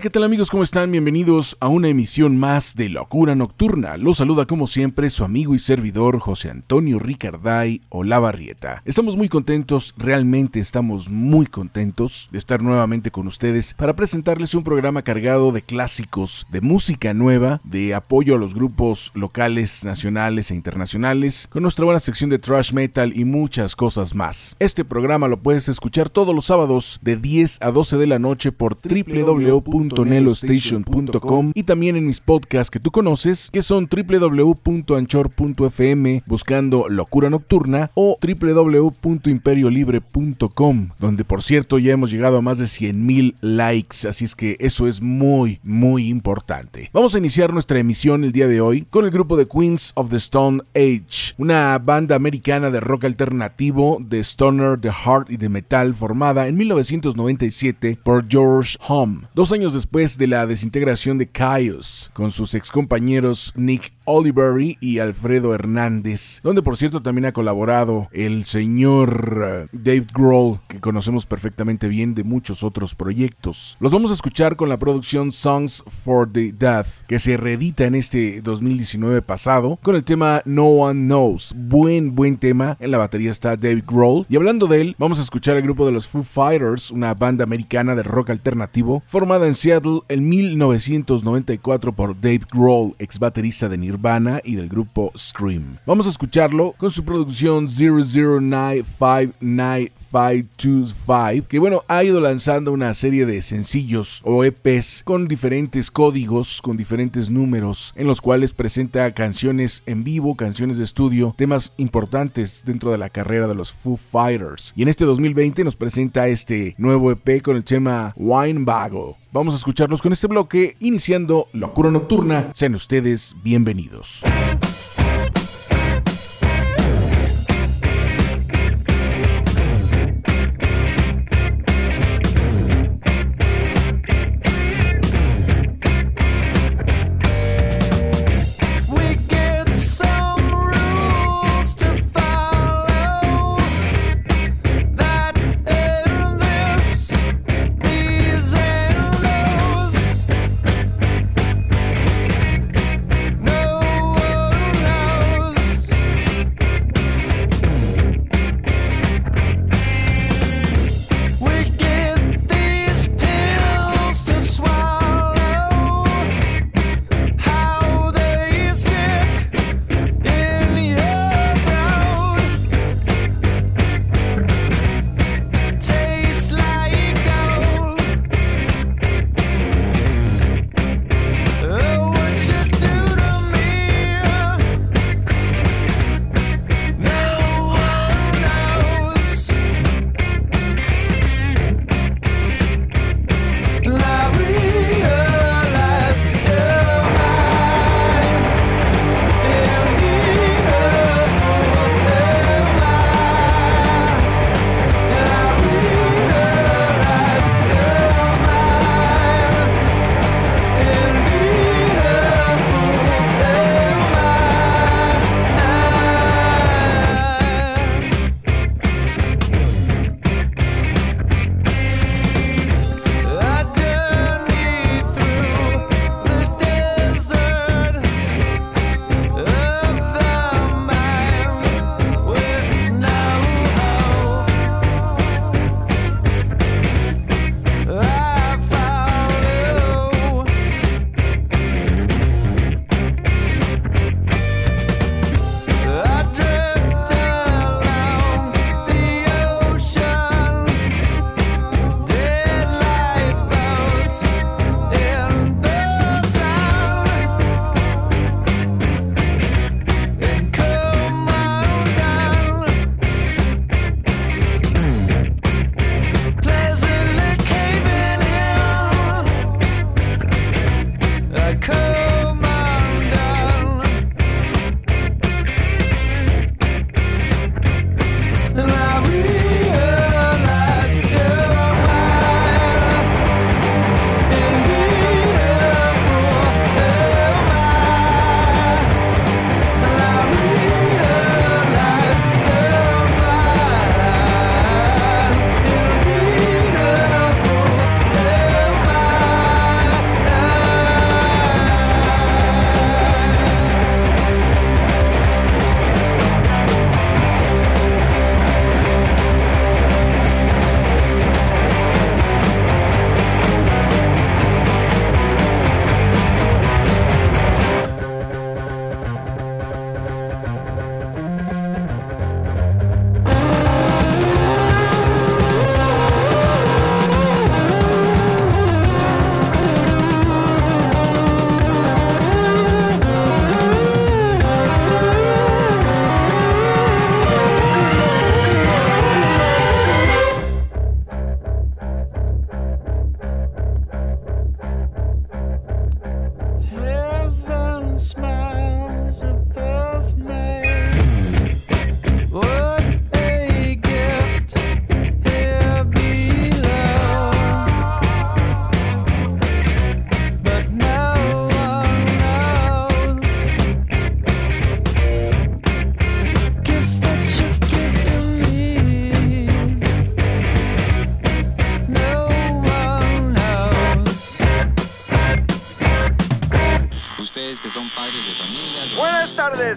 Qué tal amigos? ¿Cómo están? Bienvenidos a una emisión más de Locura Nocturna. Los saluda como siempre su amigo y servidor José Antonio Ricarday Olavarrieta. Estamos muy contentos, realmente estamos muy contentos de estar nuevamente con ustedes para presentarles un programa cargado de clásicos, de música nueva, de apoyo a los grupos locales, nacionales e internacionales, con nuestra buena sección de thrash metal y muchas cosas más. Este programa lo puedes escuchar todos los sábados de 10 a 12 de la noche por www www.nelostation.com y también en mis podcasts que tú conoces, que son www.anchor.fm buscando Locura Nocturna o www.imperiolibre.com, donde por cierto ya hemos llegado a más de 100.000 likes, así es que eso es muy, muy importante. Vamos a iniciar nuestra emisión el día de hoy con el grupo de Queens of the Stone Age, una banda americana de rock alternativo, de stoner, de hard y de metal formada en 1997 por George Home. Dos años después de la desintegración de Chaos, con sus excompañeros Nick Olivery y Alfredo Hernández, donde por cierto también ha colaborado el señor eh, Dave Grohl, que conocemos perfectamente bien de muchos otros proyectos. Los vamos a escuchar con la producción Songs for the Death, que se reedita en este 2019 pasado, con el tema No One Knows. Buen, buen tema. En la batería está Dave Grohl. Y hablando de él, vamos a escuchar el grupo de los Foo Fighters, una banda americana de rock alternativo, formada en Seattle en 1994 por Dave Grohl, ex baterista de Nirvana y del grupo Scream. Vamos a escucharlo con su producción 00959525, que bueno, ha ido lanzando una serie de sencillos o EPs con diferentes códigos, con diferentes números, en los cuales presenta canciones en vivo, canciones de estudio, temas importantes dentro de la carrera de los Foo Fighters. Y en este 2020 nos presenta este nuevo EP con el tema Wine. Vamos a escucharlos con este bloque, iniciando Locura Nocturna. Sean ustedes bienvenidos.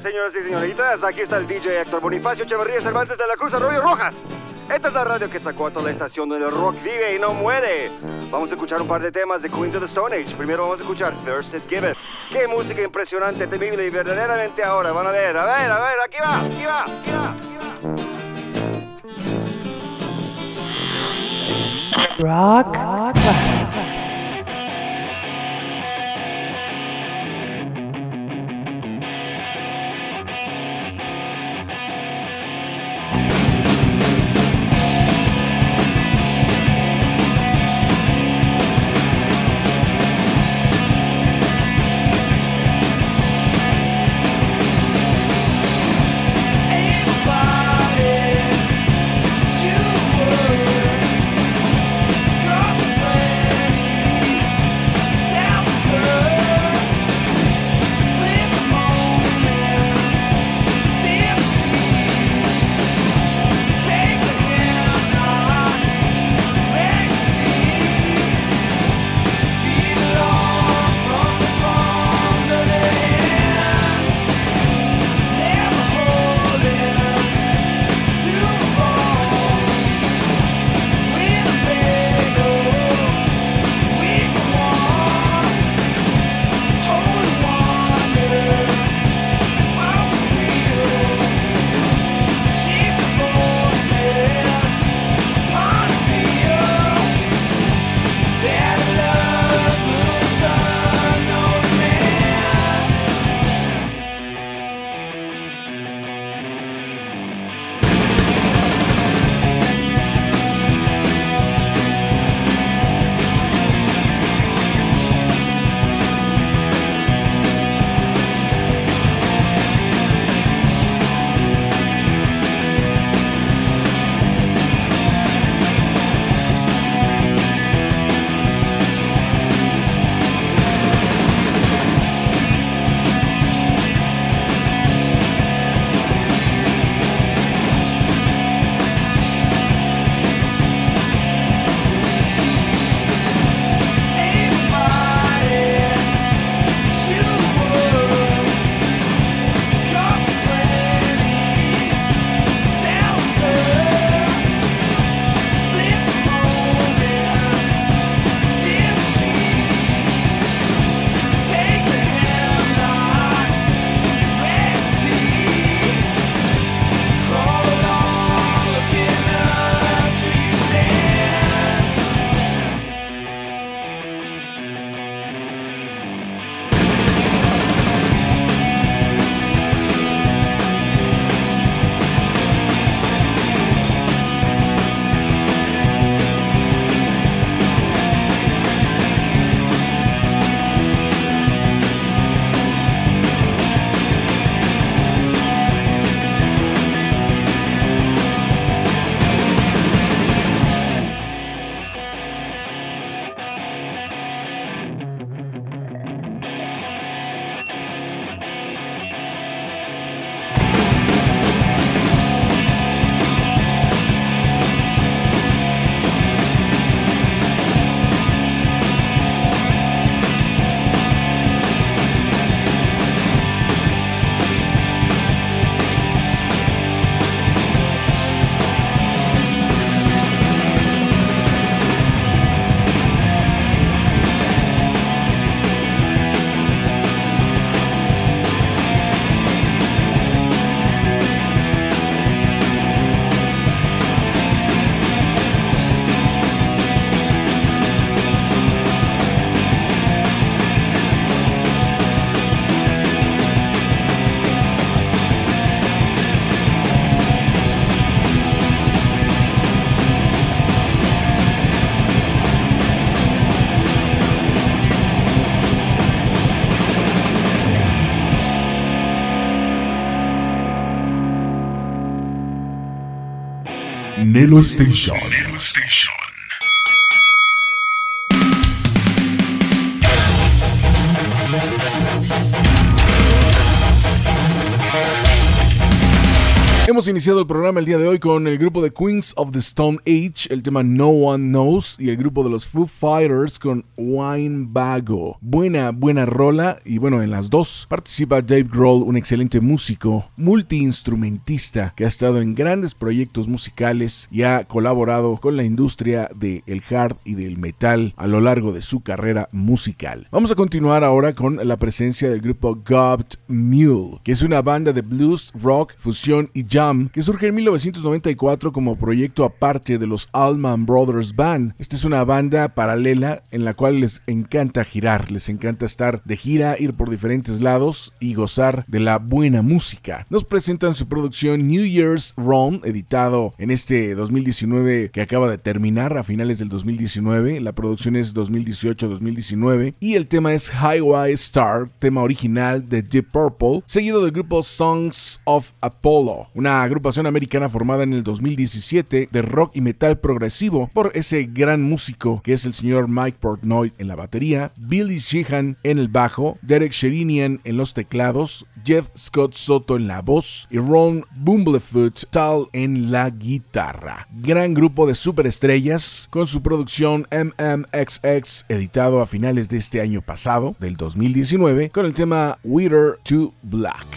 Señoras y señoritas. Aquí está el DJ Héctor Bonifacio Echeverría Cervantes de la Cruz Arroyo Rojas. Esta es la radio que sacó a toda la estación donde el rock vive y no muere. Vamos a escuchar un par de temas de Queens of the Stone Age. Primero vamos a escuchar First It Give It. Qué música impresionante, temible y verdaderamente ahora. Van a ver, a ver, a ver, aquí va, aquí va, aquí va, aquí va. Rock Nelo Station. Hemos iniciado el programa el día de hoy con el grupo de Queens of the Stone Age, el tema No One Knows, y el grupo de los Foo Fighters con Wine Bago. Buena, buena rola, y bueno, en las dos participa Dave Grohl, un excelente músico, multiinstrumentista, que ha estado en grandes proyectos musicales y ha colaborado con la industria del hard y del metal a lo largo de su carrera musical. Vamos a continuar ahora con la presencia del grupo Gobbed Mule, que es una banda de blues, rock, fusión y jazz que surge en 1994 como proyecto aparte de los Allman Brothers Band. Esta es una banda paralela en la cual les encanta girar, les encanta estar de gira, ir por diferentes lados y gozar de la buena música. Nos presentan su producción New Year's Run, editado en este 2019 que acaba de terminar a finales del 2019. La producción es 2018-2019 y el tema es Highway Star, tema original de Deep Purple, seguido del grupo Songs of Apollo, una agrupación americana formada en el 2017 de rock y metal progresivo por ese gran músico que es el señor Mike Portnoy en la batería, Billy Sheehan en el bajo, Derek Sherinian en los teclados, Jeff Scott Soto en la voz y Ron Bumblefoot Tal en la guitarra. Gran grupo de superestrellas con su producción MMXX editado a finales de este año pasado, del 2019, con el tema Wither to Black.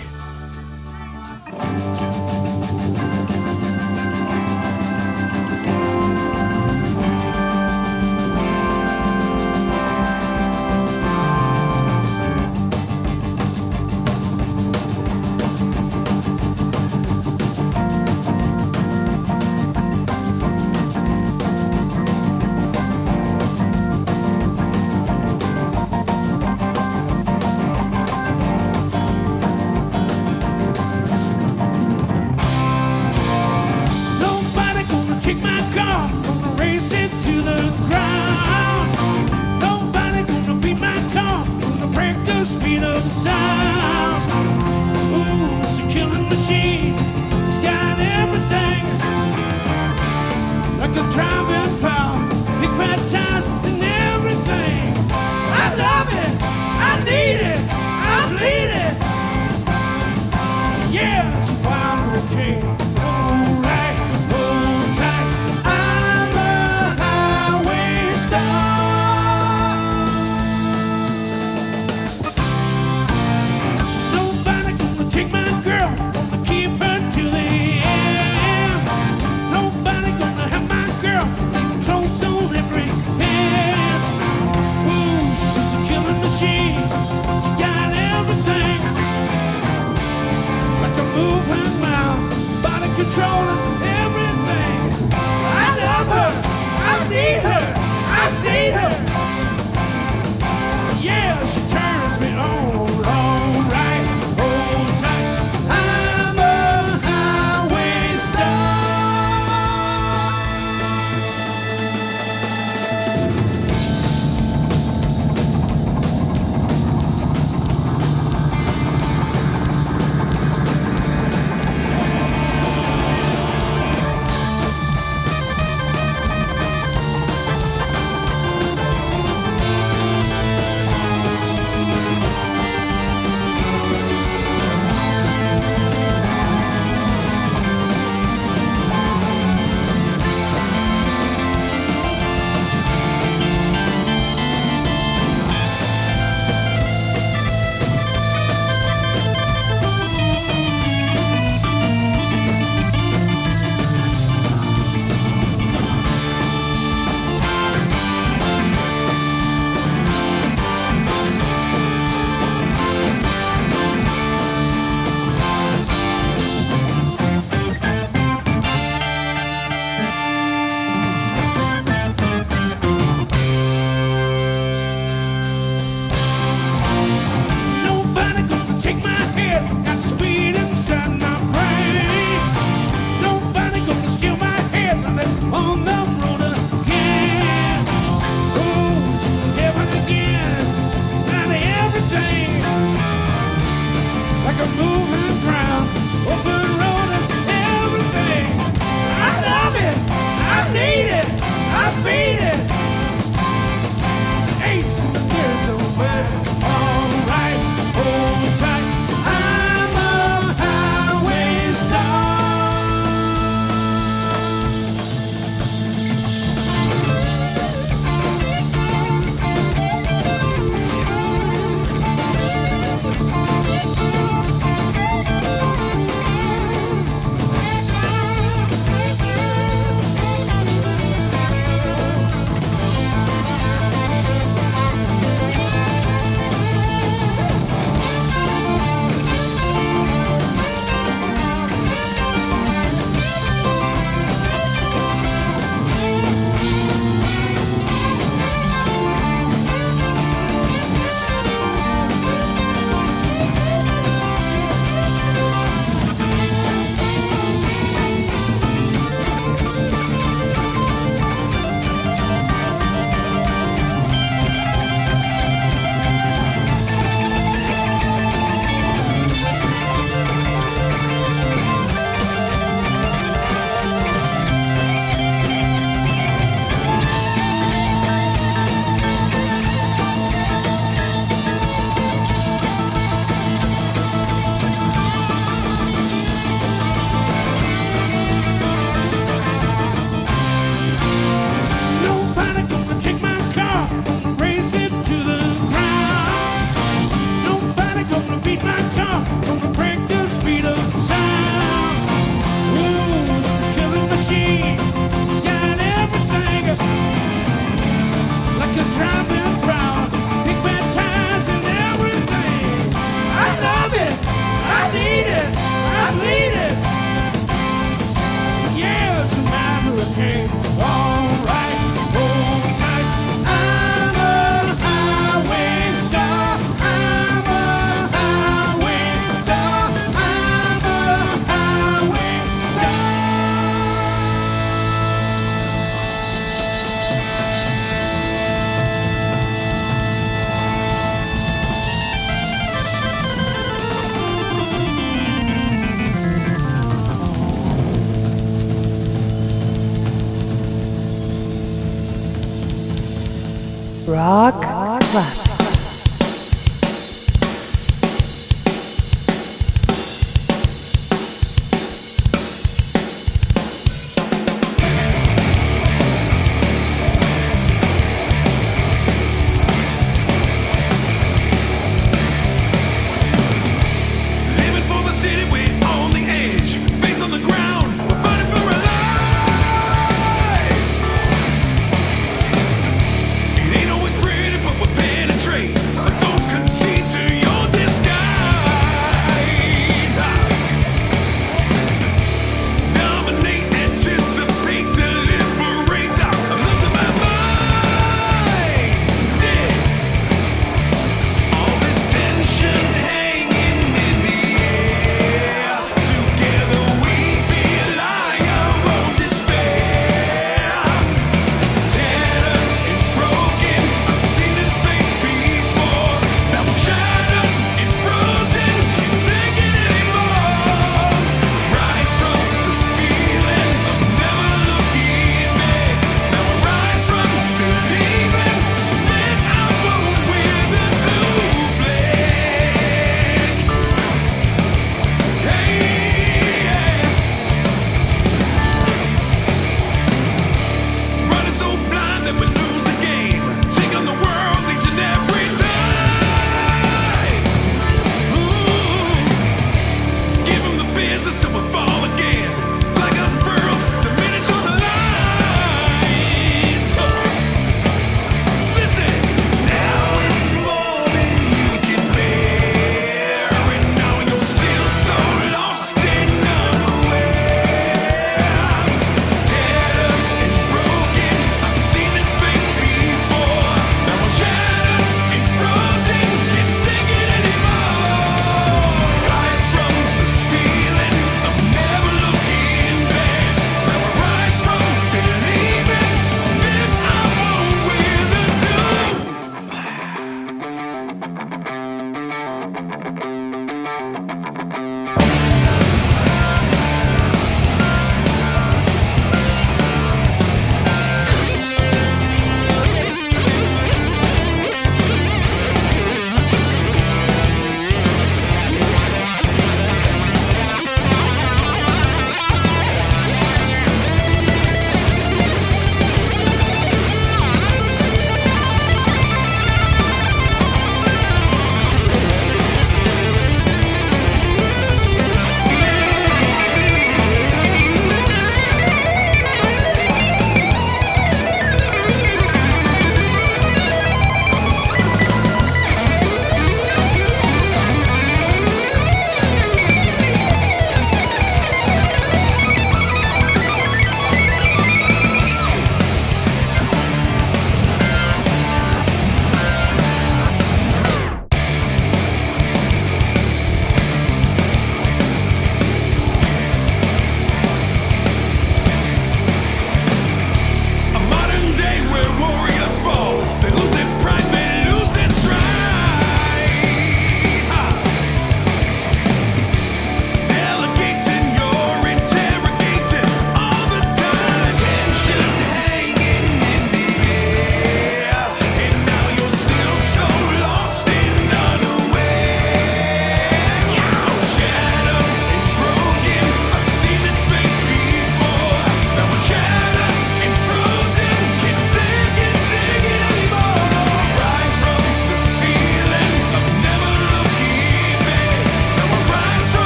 Rock Rock Classic.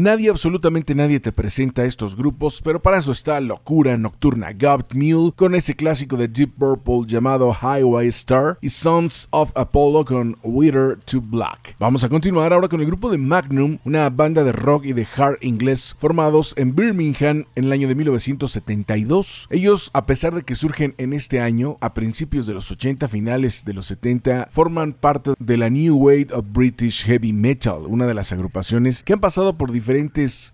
nadie, absolutamente nadie te presenta estos grupos, pero para eso está Locura Nocturna Gobt Mule con ese clásico de Deep Purple llamado Highway Star y Sons of Apollo con Wither to Black. Vamos a continuar ahora con el grupo de Magnum, una banda de rock y de hard inglés formados en Birmingham en el año de 1972. Ellos, a pesar de que surgen en este año, a principios de los 80, finales de los 70, forman parte de la New Wave of British Heavy Metal, una de las agrupaciones que han pasado por diferentes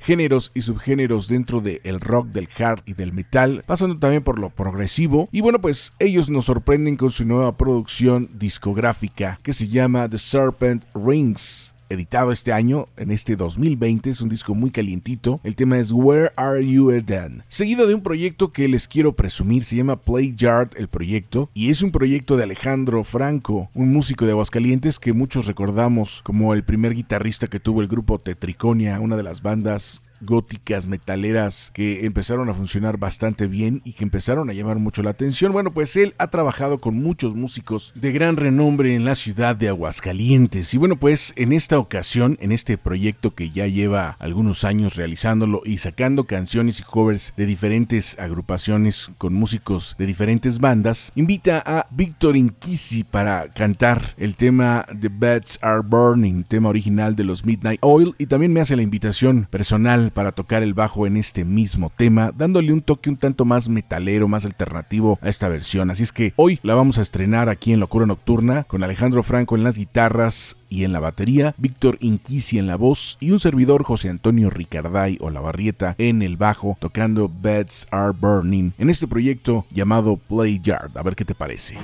géneros y subgéneros dentro del rock, del hard y del metal, pasando también por lo progresivo. Y bueno, pues ellos nos sorprenden con su nueva producción discográfica que se llama The Serpent Rings editado este año, en este 2020, es un disco muy calientito. El tema es Where Are You Then? Seguido de un proyecto que les quiero presumir, se llama Play Yard el proyecto, y es un proyecto de Alejandro Franco, un músico de Aguascalientes que muchos recordamos como el primer guitarrista que tuvo el grupo Tetriconia, una de las bandas góticas, metaleras, que empezaron a funcionar bastante bien y que empezaron a llamar mucho la atención. Bueno, pues él ha trabajado con muchos músicos de gran renombre en la ciudad de Aguascalientes. Y bueno, pues en esta ocasión, en este proyecto que ya lleva algunos años realizándolo y sacando canciones y covers de diferentes agrupaciones con músicos de diferentes bandas, invita a Víctor Inquisi para cantar el tema The Beds Are Burning, tema original de los Midnight Oil, y también me hace la invitación personal para tocar el bajo en este mismo tema, dándole un toque un tanto más metalero, más alternativo a esta versión. Así es que hoy la vamos a estrenar aquí en Locura Nocturna con Alejandro Franco en las guitarras y en la batería, Víctor Inquisi en la voz y un servidor José Antonio Ricarday o La Barrieta en el bajo tocando Beds Are Burning en este proyecto llamado Play Yard. A ver qué te parece.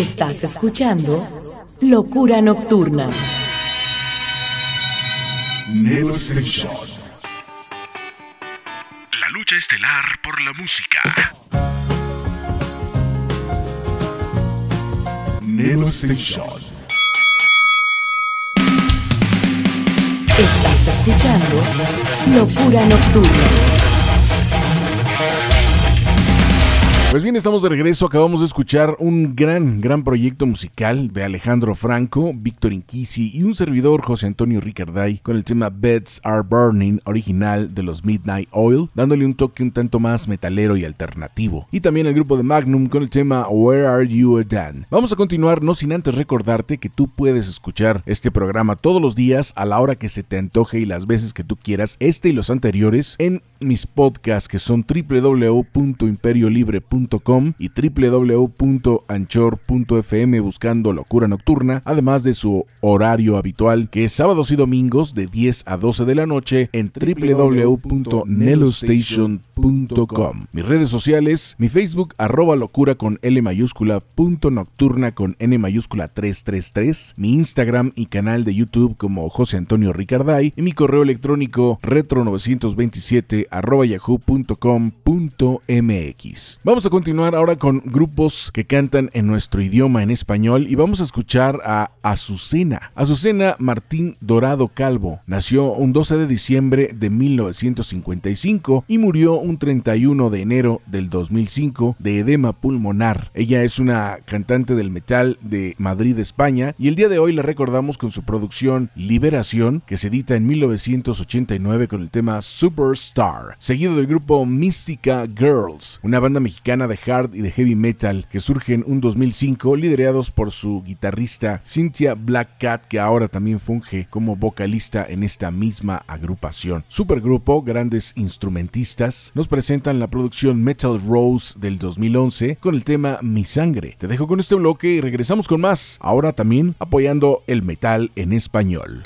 Estás escuchando Locura Nocturna. Nelo Station. La lucha estelar por la música. Nelo Station. Estás escuchando Locura Nocturna. Pues bien, estamos de regreso. Acabamos de escuchar un gran, gran proyecto musical de Alejandro Franco, Víctor Inquisi y un servidor, José Antonio Ricarday, con el tema Beds Are Burning, original de los Midnight Oil, dándole un toque un tanto más metalero y alternativo. Y también el grupo de Magnum con el tema Where Are You Dan. Vamos a continuar, no sin antes recordarte que tú puedes escuchar este programa todos los días a la hora que se te antoje y las veces que tú quieras, este y los anteriores, en mis podcasts que son www.imperiolibre.com y www.anchor.fm buscando Locura Nocturna, además de su horario habitual que es sábados y domingos de 10 a 12 de la noche en www.nelostation.com. Mis redes sociales, mi Facebook arroba locura con L mayúscula, punto nocturna con N mayúscula 333, mi Instagram y canal de YouTube como José Antonio Ricarday y mi correo electrónico retro927 arroba yahoo.com.mx. Vamos a continuar ahora con grupos que cantan en nuestro idioma en español y vamos a escuchar a Azucena. Azucena Martín Dorado Calvo nació un 12 de diciembre de 1955 y murió un 31 de enero del 2005 de edema pulmonar. Ella es una cantante del metal de Madrid, España y el día de hoy la recordamos con su producción Liberación que se edita en 1989 con el tema Superstar, seguido del grupo Mystica Girls, una banda mexicana de hard y de heavy metal que surge en un 2005 liderados por su guitarrista Cynthia Black Cat que ahora también funge como vocalista en esta misma agrupación. Supergrupo, grandes instrumentistas, nos presentan la producción Metal Rose del 2011 con el tema Mi Sangre. Te dejo con este bloque y regresamos con más, ahora también apoyando el metal en español.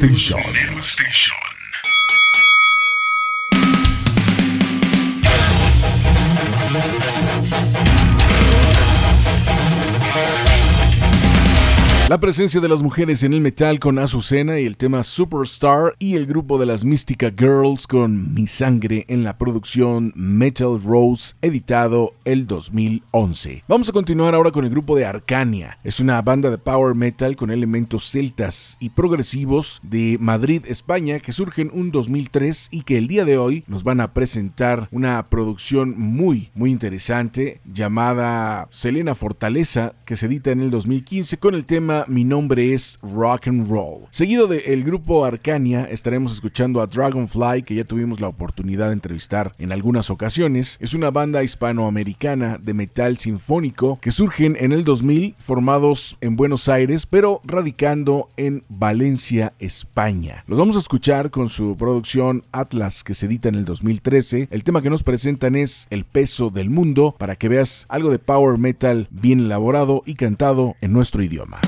Station. La presencia de las mujeres en el metal con Azucena y el tema Superstar y el grupo de las Mística Girls con Mi Sangre en la producción Metal Rose editado el 2011. Vamos a continuar ahora con el grupo de Arcania. Es una banda de power metal con elementos celtas y progresivos de Madrid, España que surgen un 2003 y que el día de hoy nos van a presentar una producción muy muy interesante llamada Selena Fortaleza que se edita en el 2015 con el tema mi nombre es Rock and Roll. Seguido del grupo Arcania, estaremos escuchando a Dragonfly, que ya tuvimos la oportunidad de entrevistar en algunas ocasiones. Es una banda hispanoamericana de metal sinfónico que surgen en el 2000, formados en Buenos Aires, pero radicando en Valencia, España. Los vamos a escuchar con su producción Atlas, que se edita en el 2013. El tema que nos presentan es El peso del mundo, para que veas algo de power metal bien elaborado y cantado en nuestro idioma.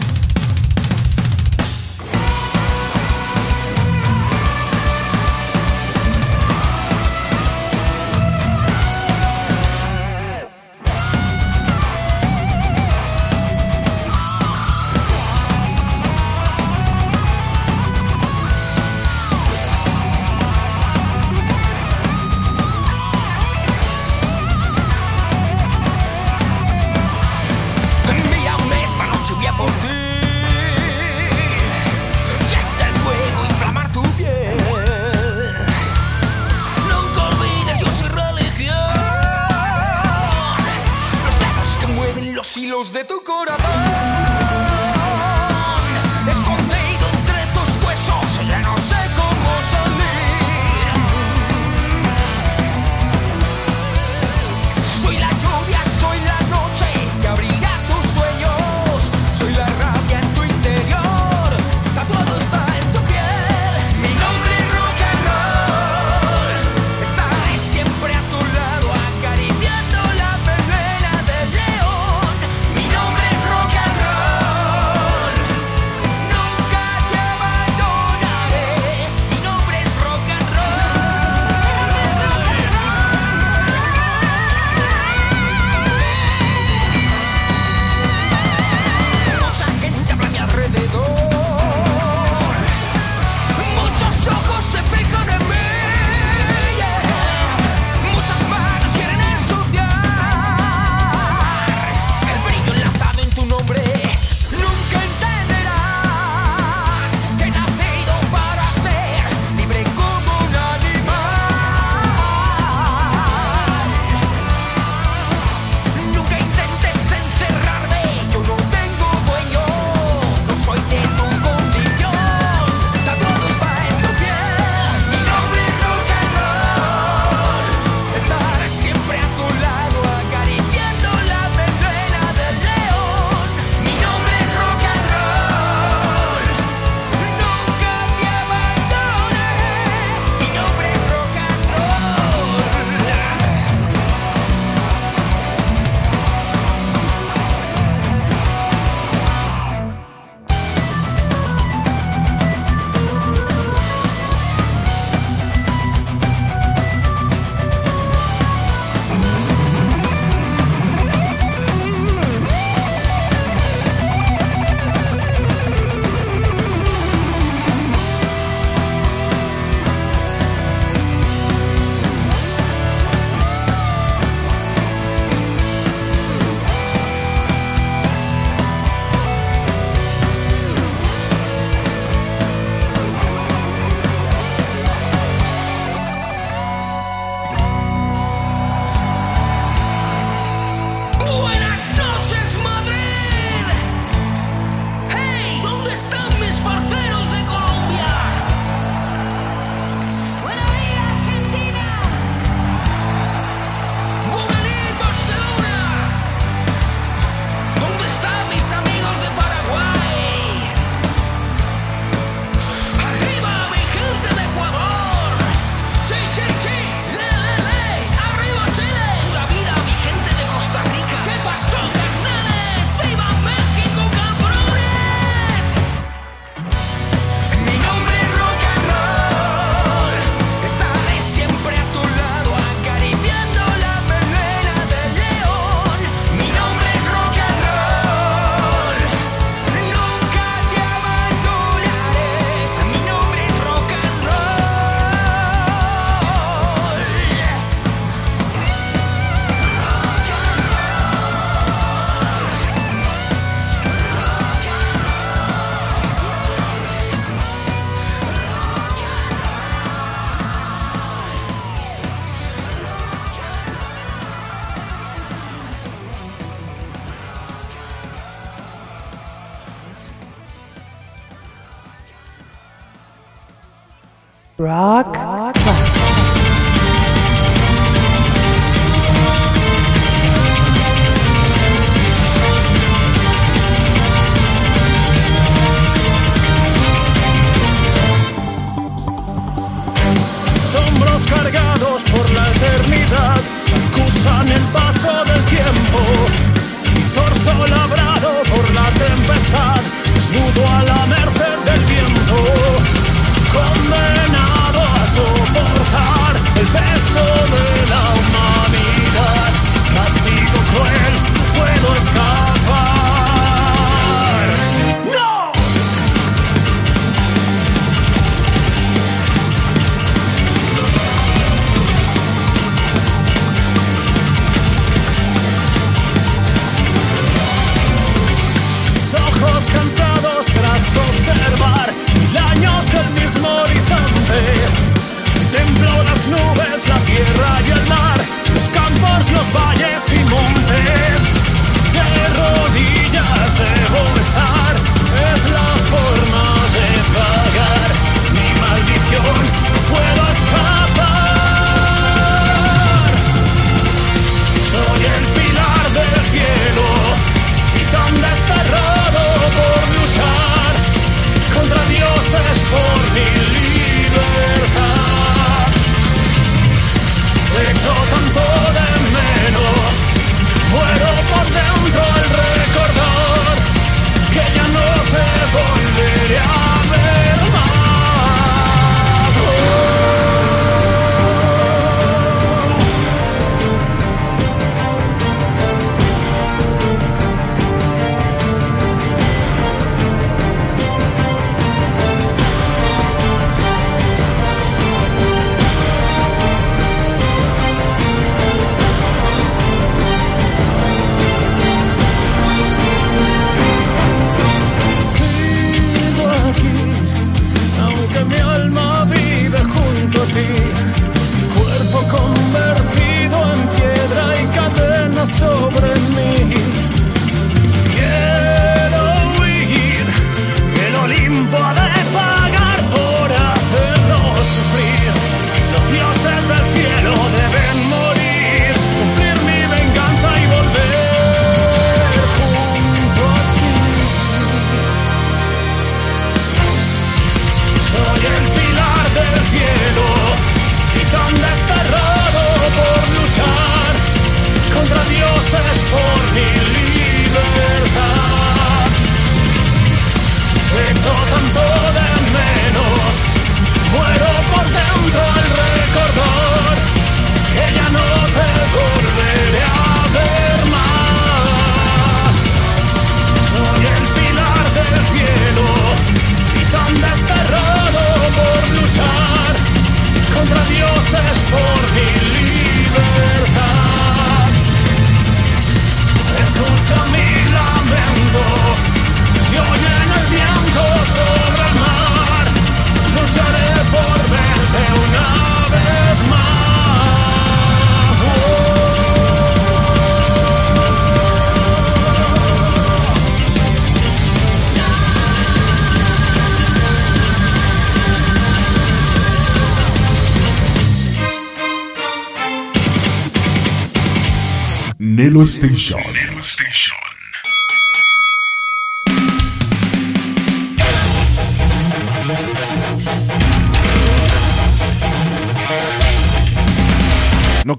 Nelo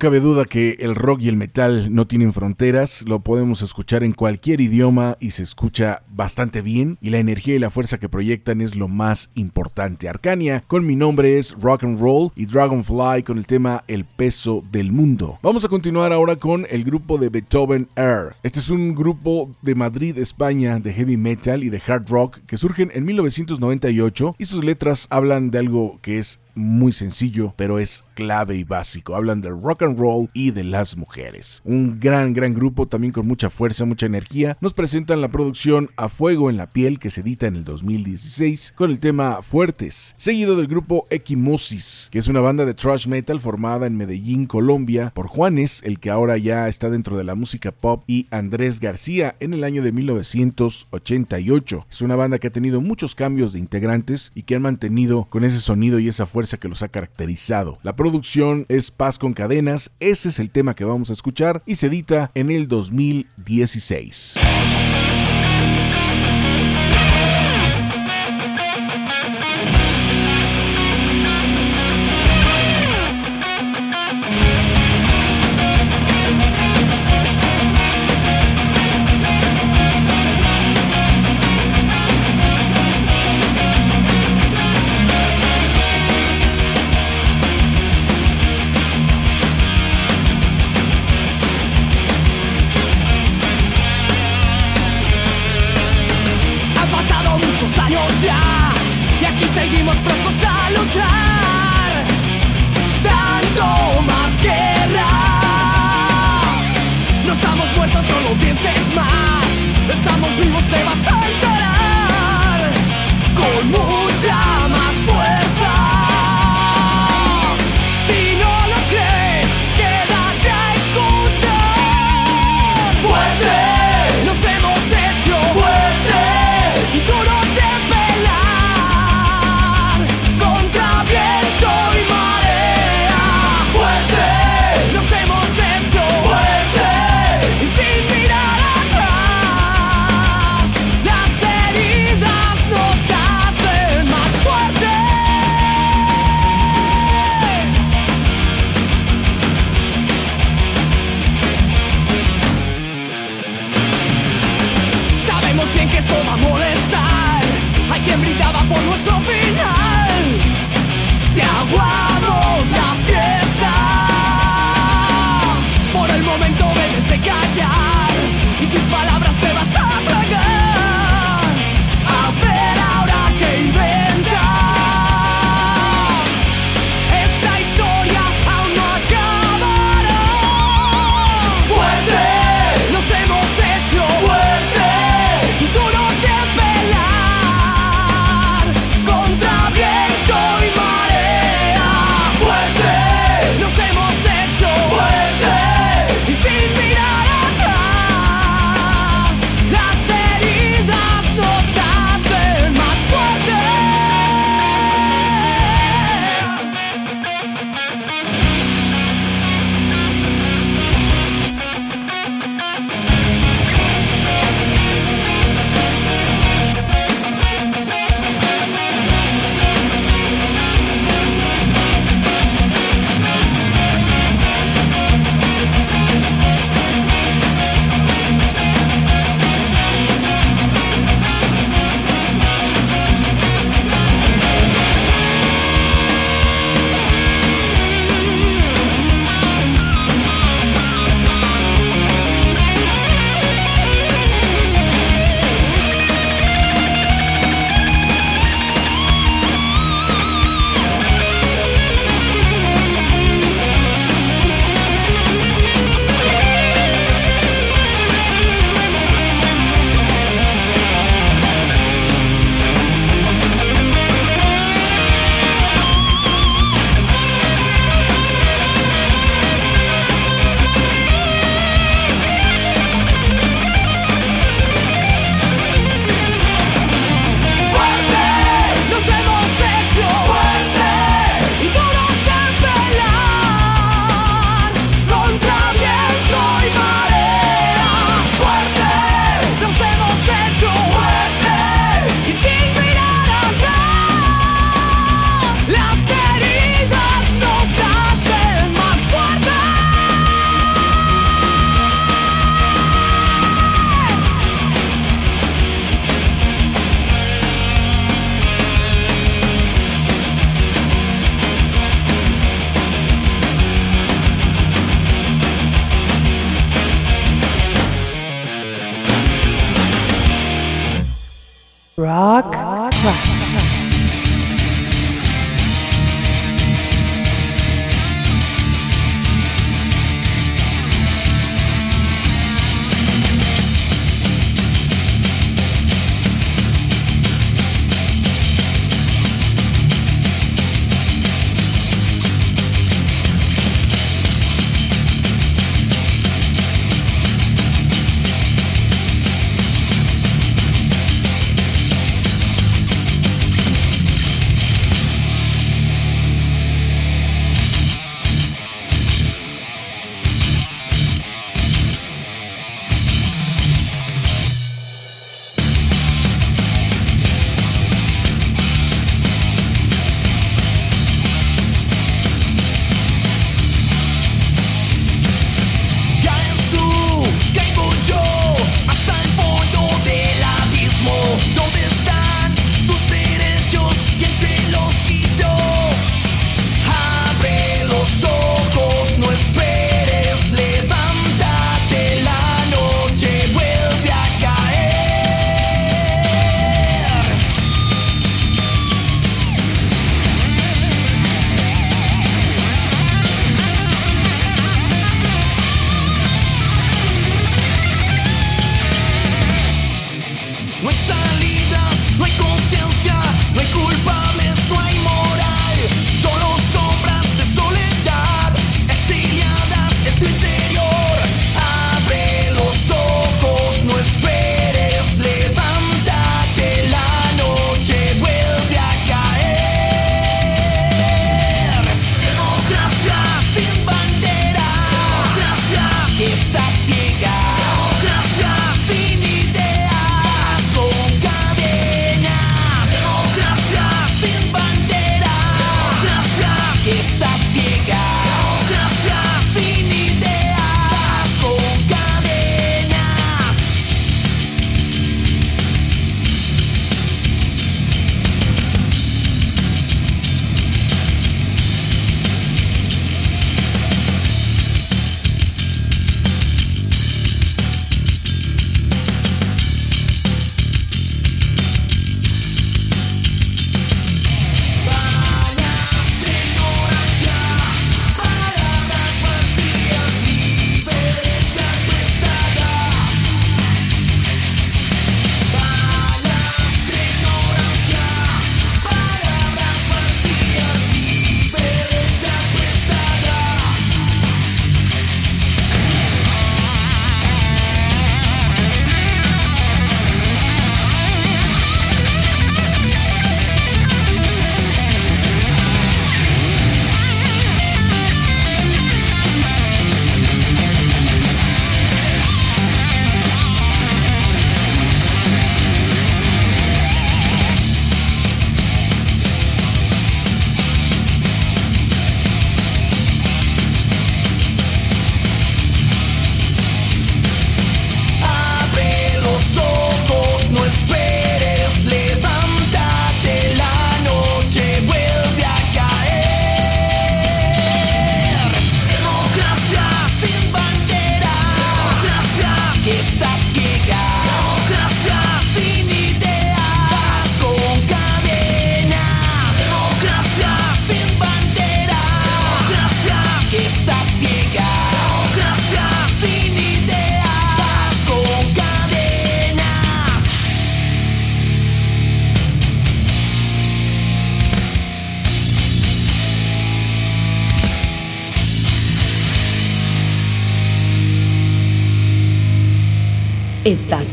cabe duda que el rock y el metal no tienen fronteras, lo podemos escuchar en cualquier idioma y se escucha bastante bien y la energía y la fuerza que proyectan es lo más importante. Arcania con mi nombre es Rock and Roll y Dragonfly con el tema El peso del mundo. Vamos a continuar ahora con el grupo de Beethoven Air. Este es un grupo de Madrid, España, de heavy metal y de hard rock que surgen en 1998 y sus letras hablan de algo que es muy sencillo, pero es clave y básico. Hablan del rock and roll y de las mujeres. Un gran, gran grupo también con mucha fuerza, mucha energía. Nos presentan la producción A Fuego en la Piel que se edita en el 2016 con el tema Fuertes, seguido del grupo Equimosis, que es una banda de thrash metal formada en Medellín, Colombia, por Juanes, el que ahora ya está dentro de la música pop, y Andrés García en el año de 1988. Es una banda que ha tenido muchos cambios de integrantes y que han mantenido con ese sonido y esa fuerza que los ha caracterizado. La producción es Paz con Cadenas, ese es el tema que vamos a escuchar y se edita en el 2016.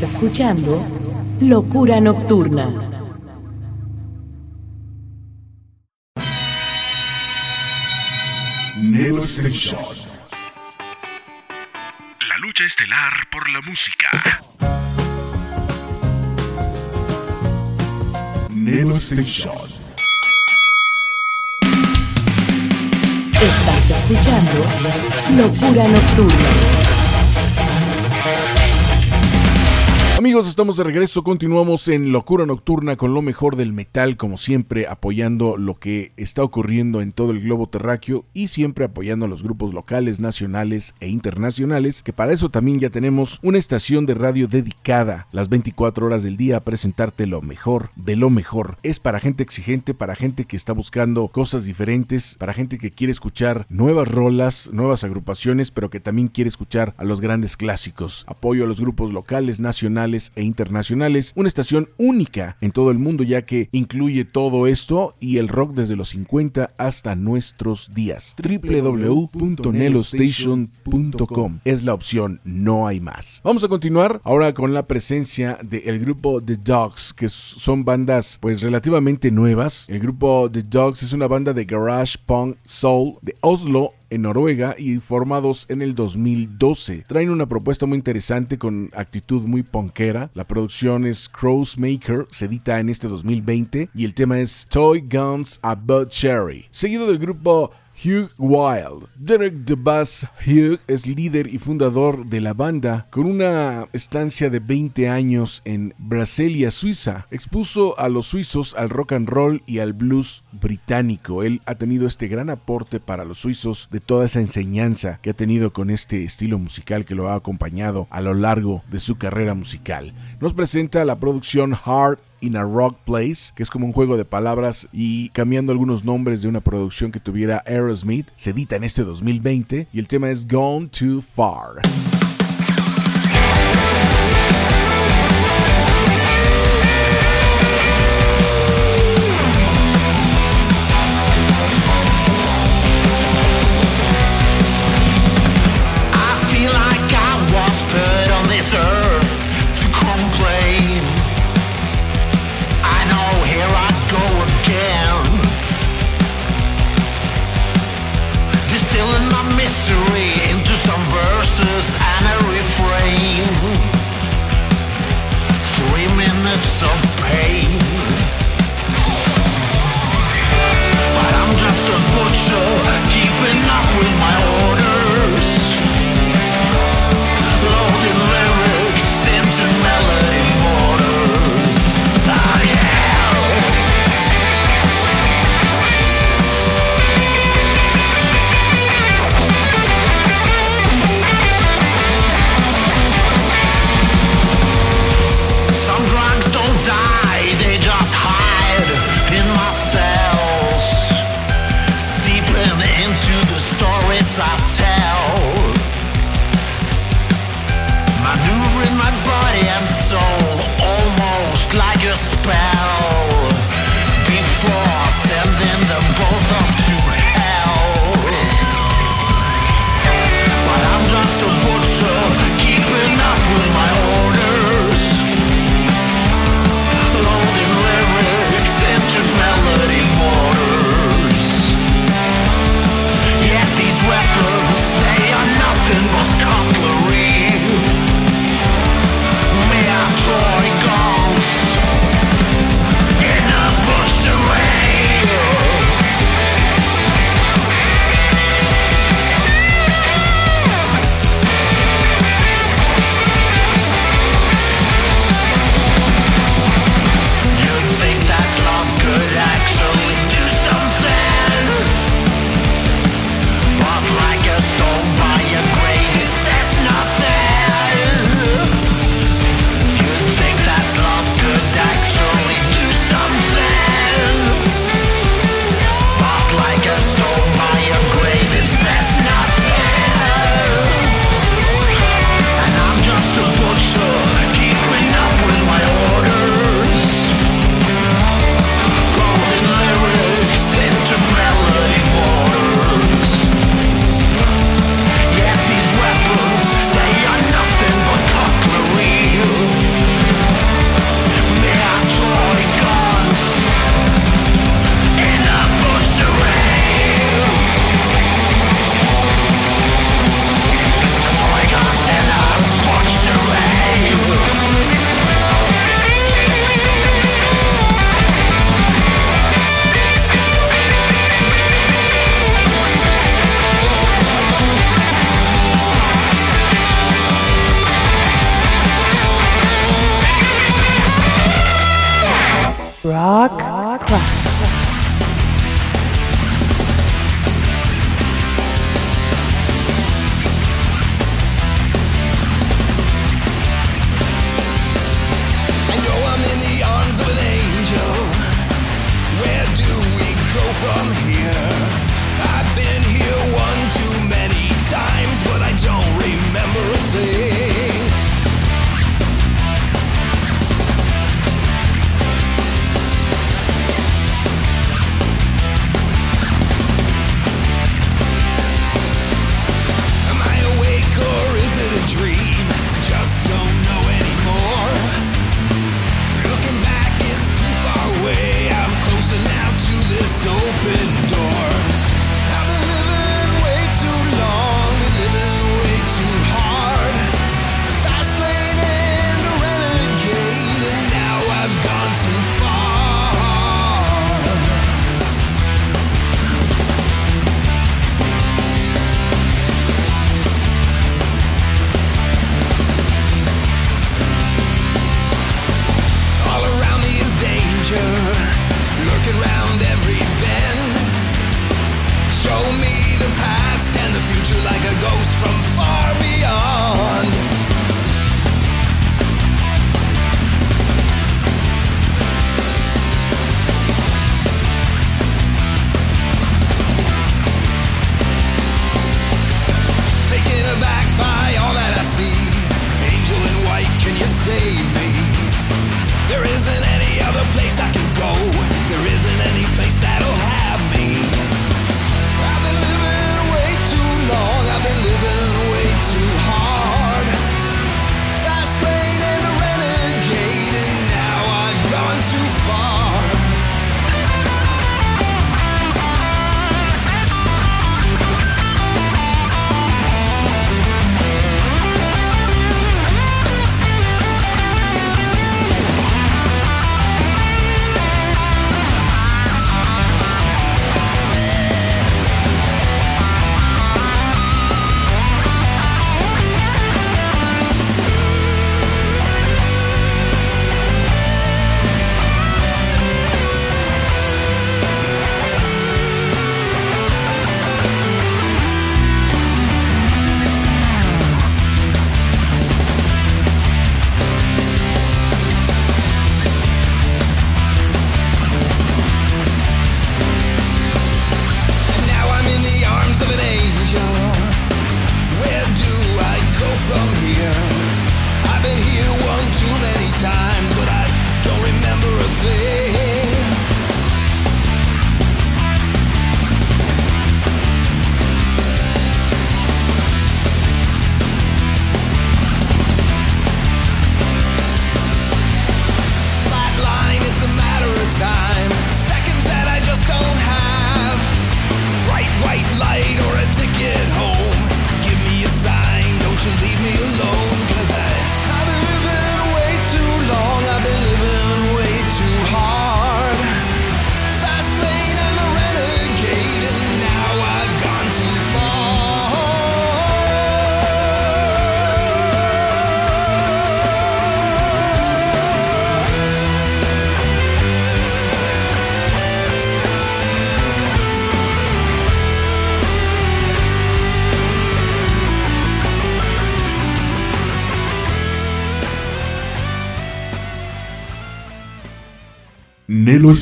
Estás escuchando Locura Nocturna. Nelo Station. La lucha estelar por la música. Nelo Station. Estás escuchando Locura Nocturna. Amigos, estamos de regreso, continuamos en Locura Nocturna con lo mejor del metal, como siempre apoyando lo que está ocurriendo en todo el globo terráqueo y siempre apoyando a los grupos locales, nacionales e internacionales, que para eso también ya tenemos una estación de radio dedicada las 24 horas del día a presentarte lo mejor de lo mejor. Es para gente exigente, para gente que está buscando cosas diferentes, para gente que quiere escuchar nuevas rolas, nuevas agrupaciones, pero que también quiere escuchar a los grandes clásicos. Apoyo a los grupos locales, nacionales e internacionales. Una estación única en todo el mundo ya que incluye todo esto y el rock desde los 50 hasta nuestros días. www.nelostation.com es la opción, no hay más. Vamos a continuar ahora con la presencia del grupo The Dogs, que son bandas pues relativamente nuevas. El grupo The Dogs es una banda de garage punk soul de Oslo en Noruega y formados en el 2012. Traen una propuesta muy interesante con actitud muy punkera. La producción es Crows Maker, se edita en este 2020 y el tema es Toy Guns About Cherry. Seguido del grupo Hugh Wild. Derek DeBass Hugh es líder y fundador de la banda con una estancia de 20 años en Brasilia, Suiza. Expuso a los suizos al rock and roll y al blues británico. Él ha tenido este gran aporte para los suizos de toda esa enseñanza que ha tenido con este estilo musical que lo ha acompañado a lo largo de su carrera musical. Nos presenta la producción Hard in a Rock Place, que es como un juego de palabras y cambiando algunos nombres de una producción que tuviera Aerosmith, se edita en este 2020 y el tema es Gone Too Far.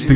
The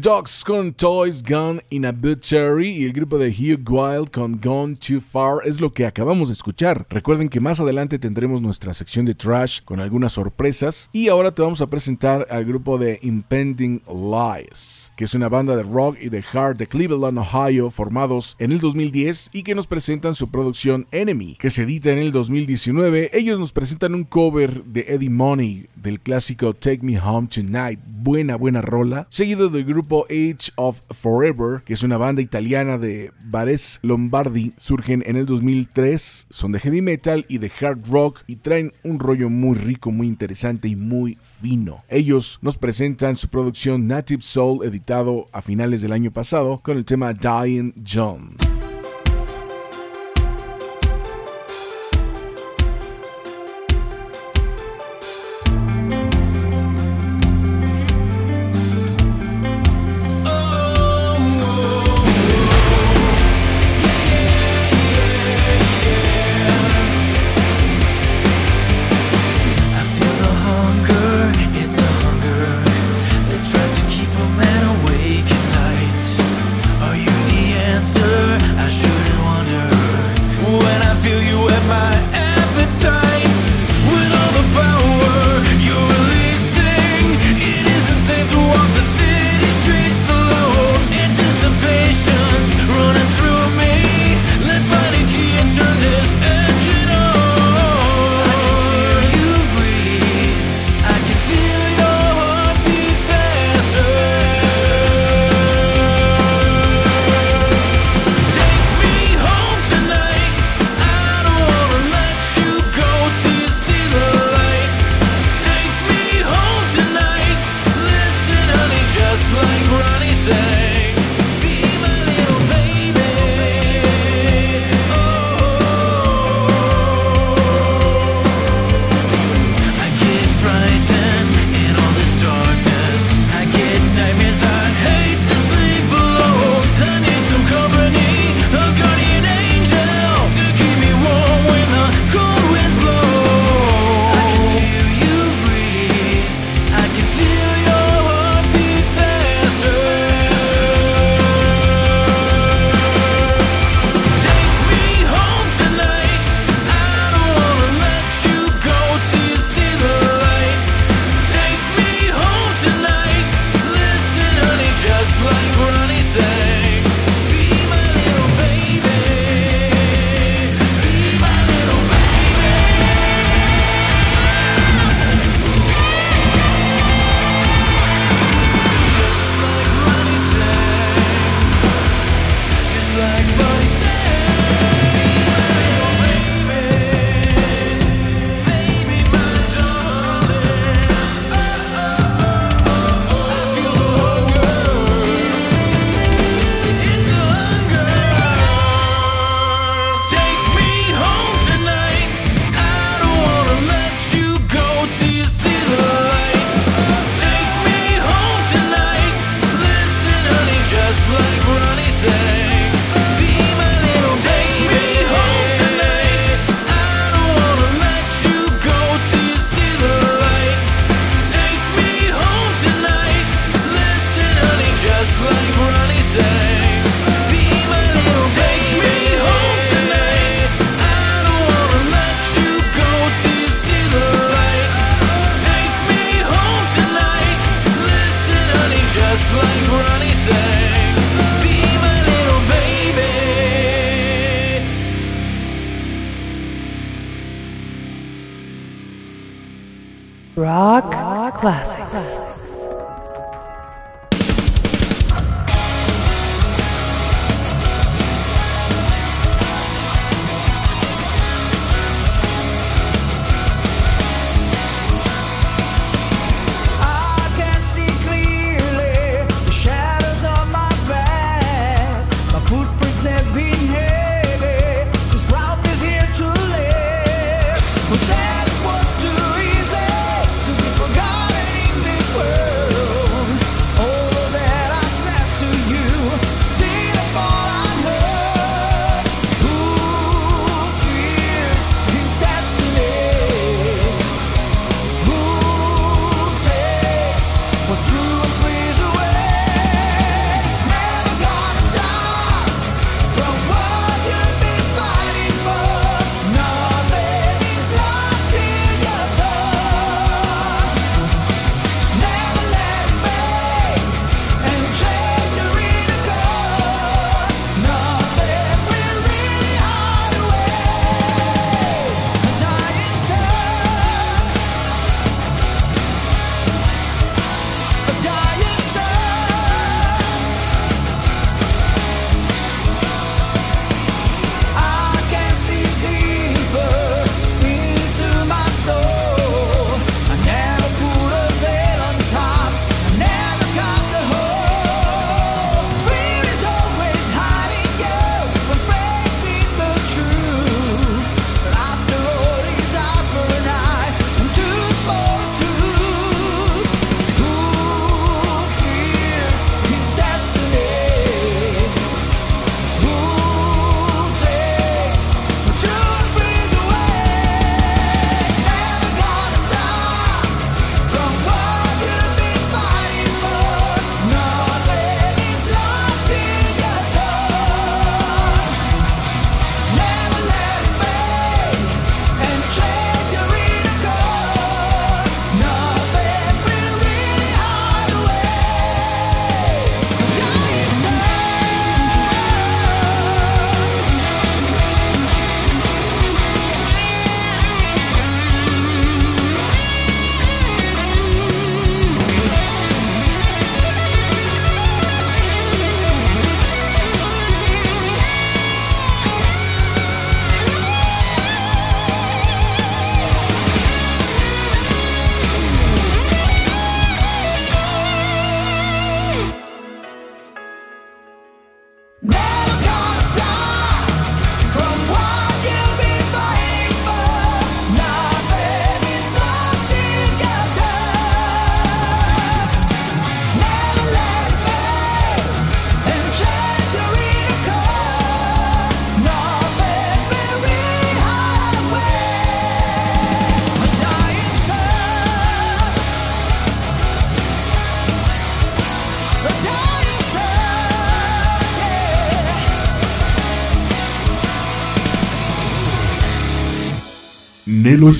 Dogs con Toys Gone in a Butchery y el grupo de Hugh Wild con Gone Too Far es lo que acabamos de escuchar. Recuerden que más adelante tendremos nuestra sección de trash con algunas sorpresas y ahora te vamos a presentar al grupo de Impending Lies, que es una banda de rock y de hard de Cleveland, Ohio, formados en el 2010 y que nos presentan su producción Enemy, que se edita en el 2019. Ellos nos presentan un cover de Eddie Money del clásico Take Me Home Tonight, buena buena rola, seguido del grupo Age of Forever, que es una banda italiana de Bares Lombardi, surgen en el 2003, son de heavy metal y de hard rock y traen un rollo muy rico, muy interesante y muy fino. Ellos nos presentan su producción Native Soul a finales del año pasado con el tema Dying John.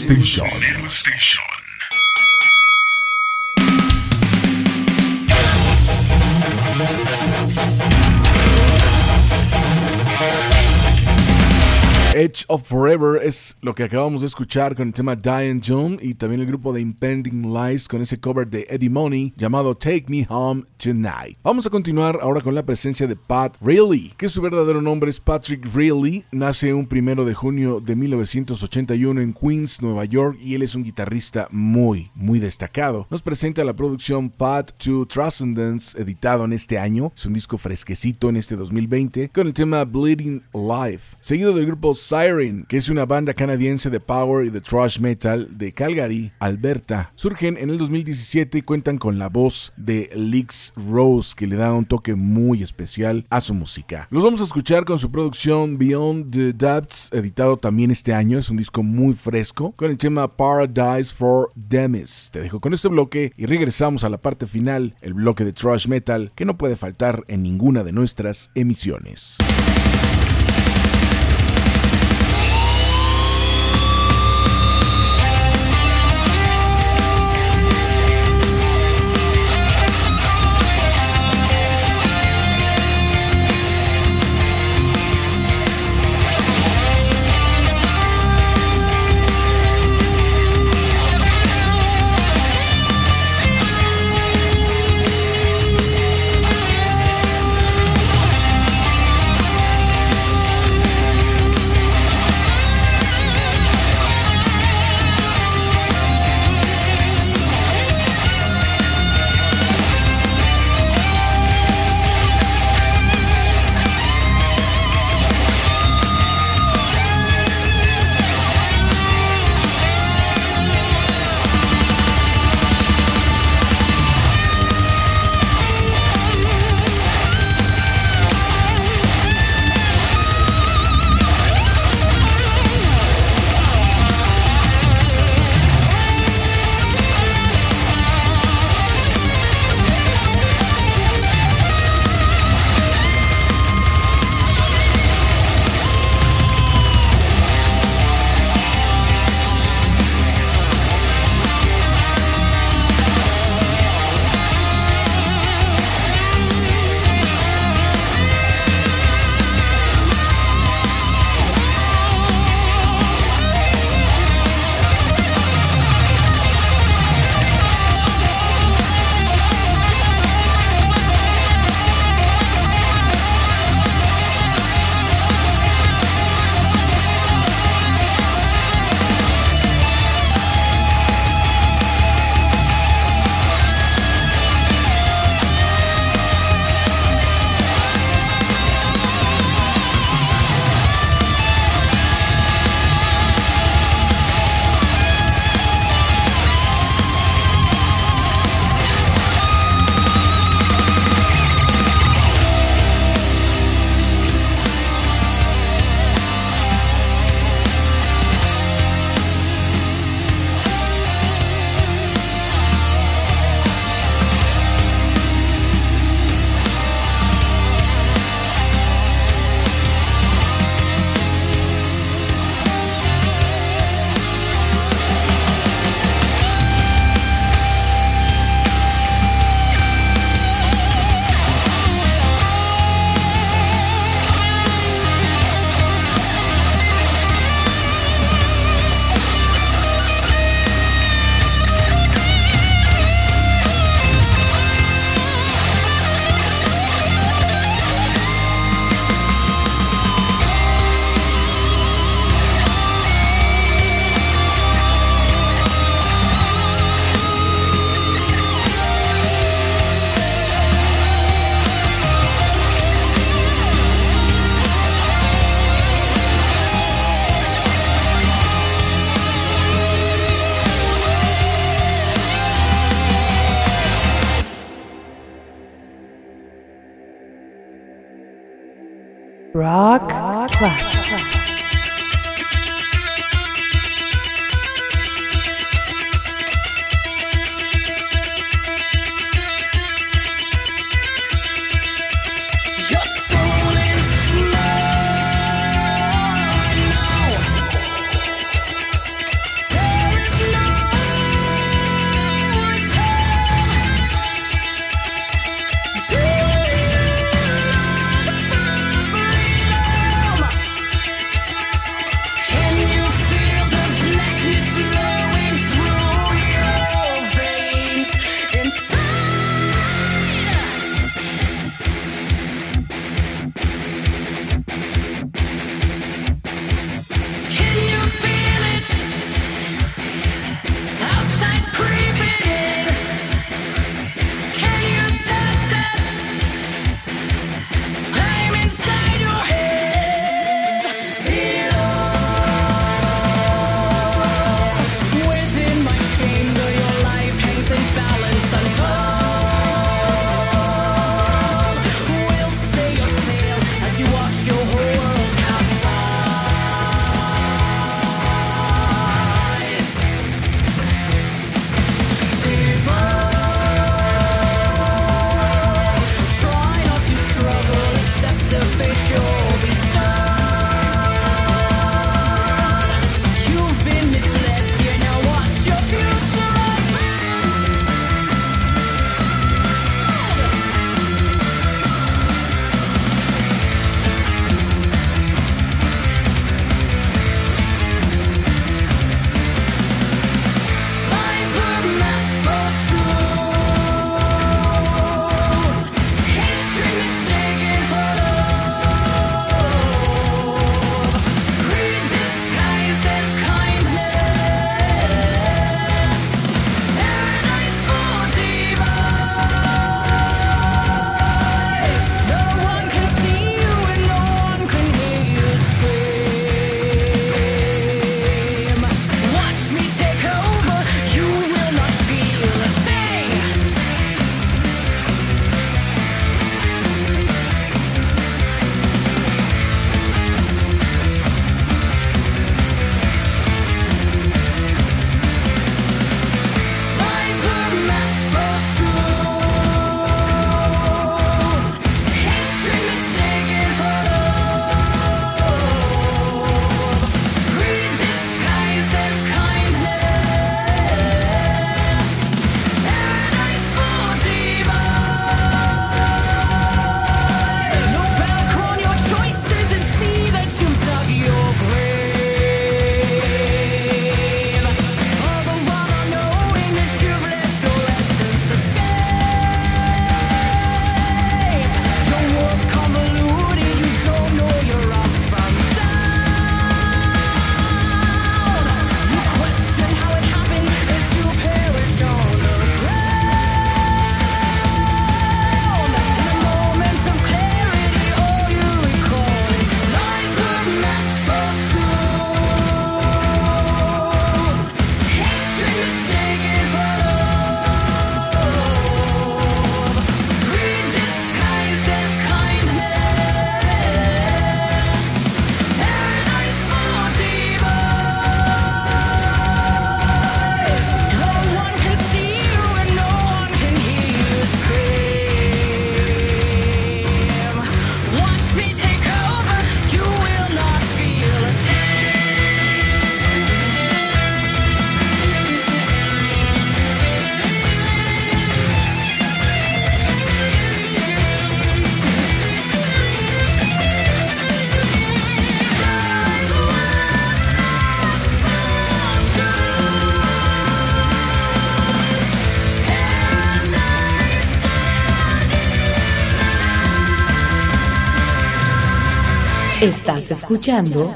Station. Of Forever es lo que acabamos de escuchar con el tema Diane June y también el grupo de Impending Lies con ese cover de Eddie Money llamado Take Me Home Tonight. Vamos a continuar ahora con la presencia de Pat Reilly, que su verdadero nombre es Patrick Reilly. Nace un primero de junio de 1981 en Queens, Nueva York y él es un guitarrista muy, muy destacado. Nos presenta la producción Path to Transcendence editado en este año. Es un disco fresquecito en este 2020 con el tema Bleeding Life, seguido del grupo Que es una banda canadiense de power y de thrash metal de Calgary, Alberta. Surgen en el 2017 y cuentan con la voz de Lex Rose, que le da un toque muy especial a su música. Los vamos a escuchar con su producción Beyond the Depths, editado también este año. Es un disco muy fresco con el tema Paradise for Demis. Te dejo con este bloque y regresamos a la parte final, el bloque de thrash metal que no puede faltar en ninguna de nuestras emisiones. Escuchando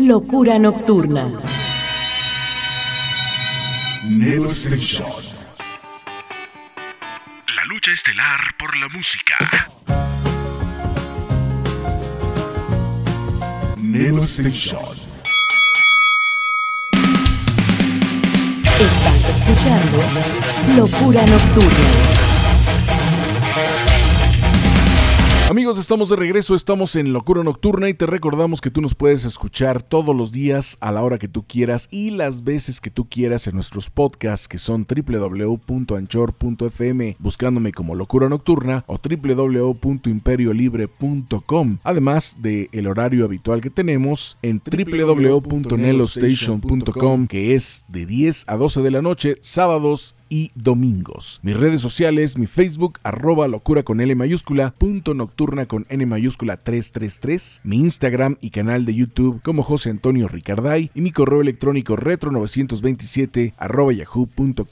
Locura Nocturna. Nelo Station. La lucha estelar por la música. Nelo Station. Estás escuchando Locura Nocturna. Amigos, estamos de regreso, estamos en Locura Nocturna y te recordamos que tú nos puedes escuchar todos los días a la hora que tú quieras y las veces que tú quieras en nuestros podcasts que son www.anchor.fm buscándome como Locura Nocturna o www.imperiolibre.com además de el horario habitual que tenemos en www.nelostation.com que es de 10 a 12 de la noche, sábados y domingos. Mis redes sociales, mi Facebook, arroba locura con L mayúscula, punto nocturna con N mayúscula 333, mi Instagram y canal de YouTube como José Antonio Ricarday y mi correo electrónico retro927 arroba yahoo.com.mx.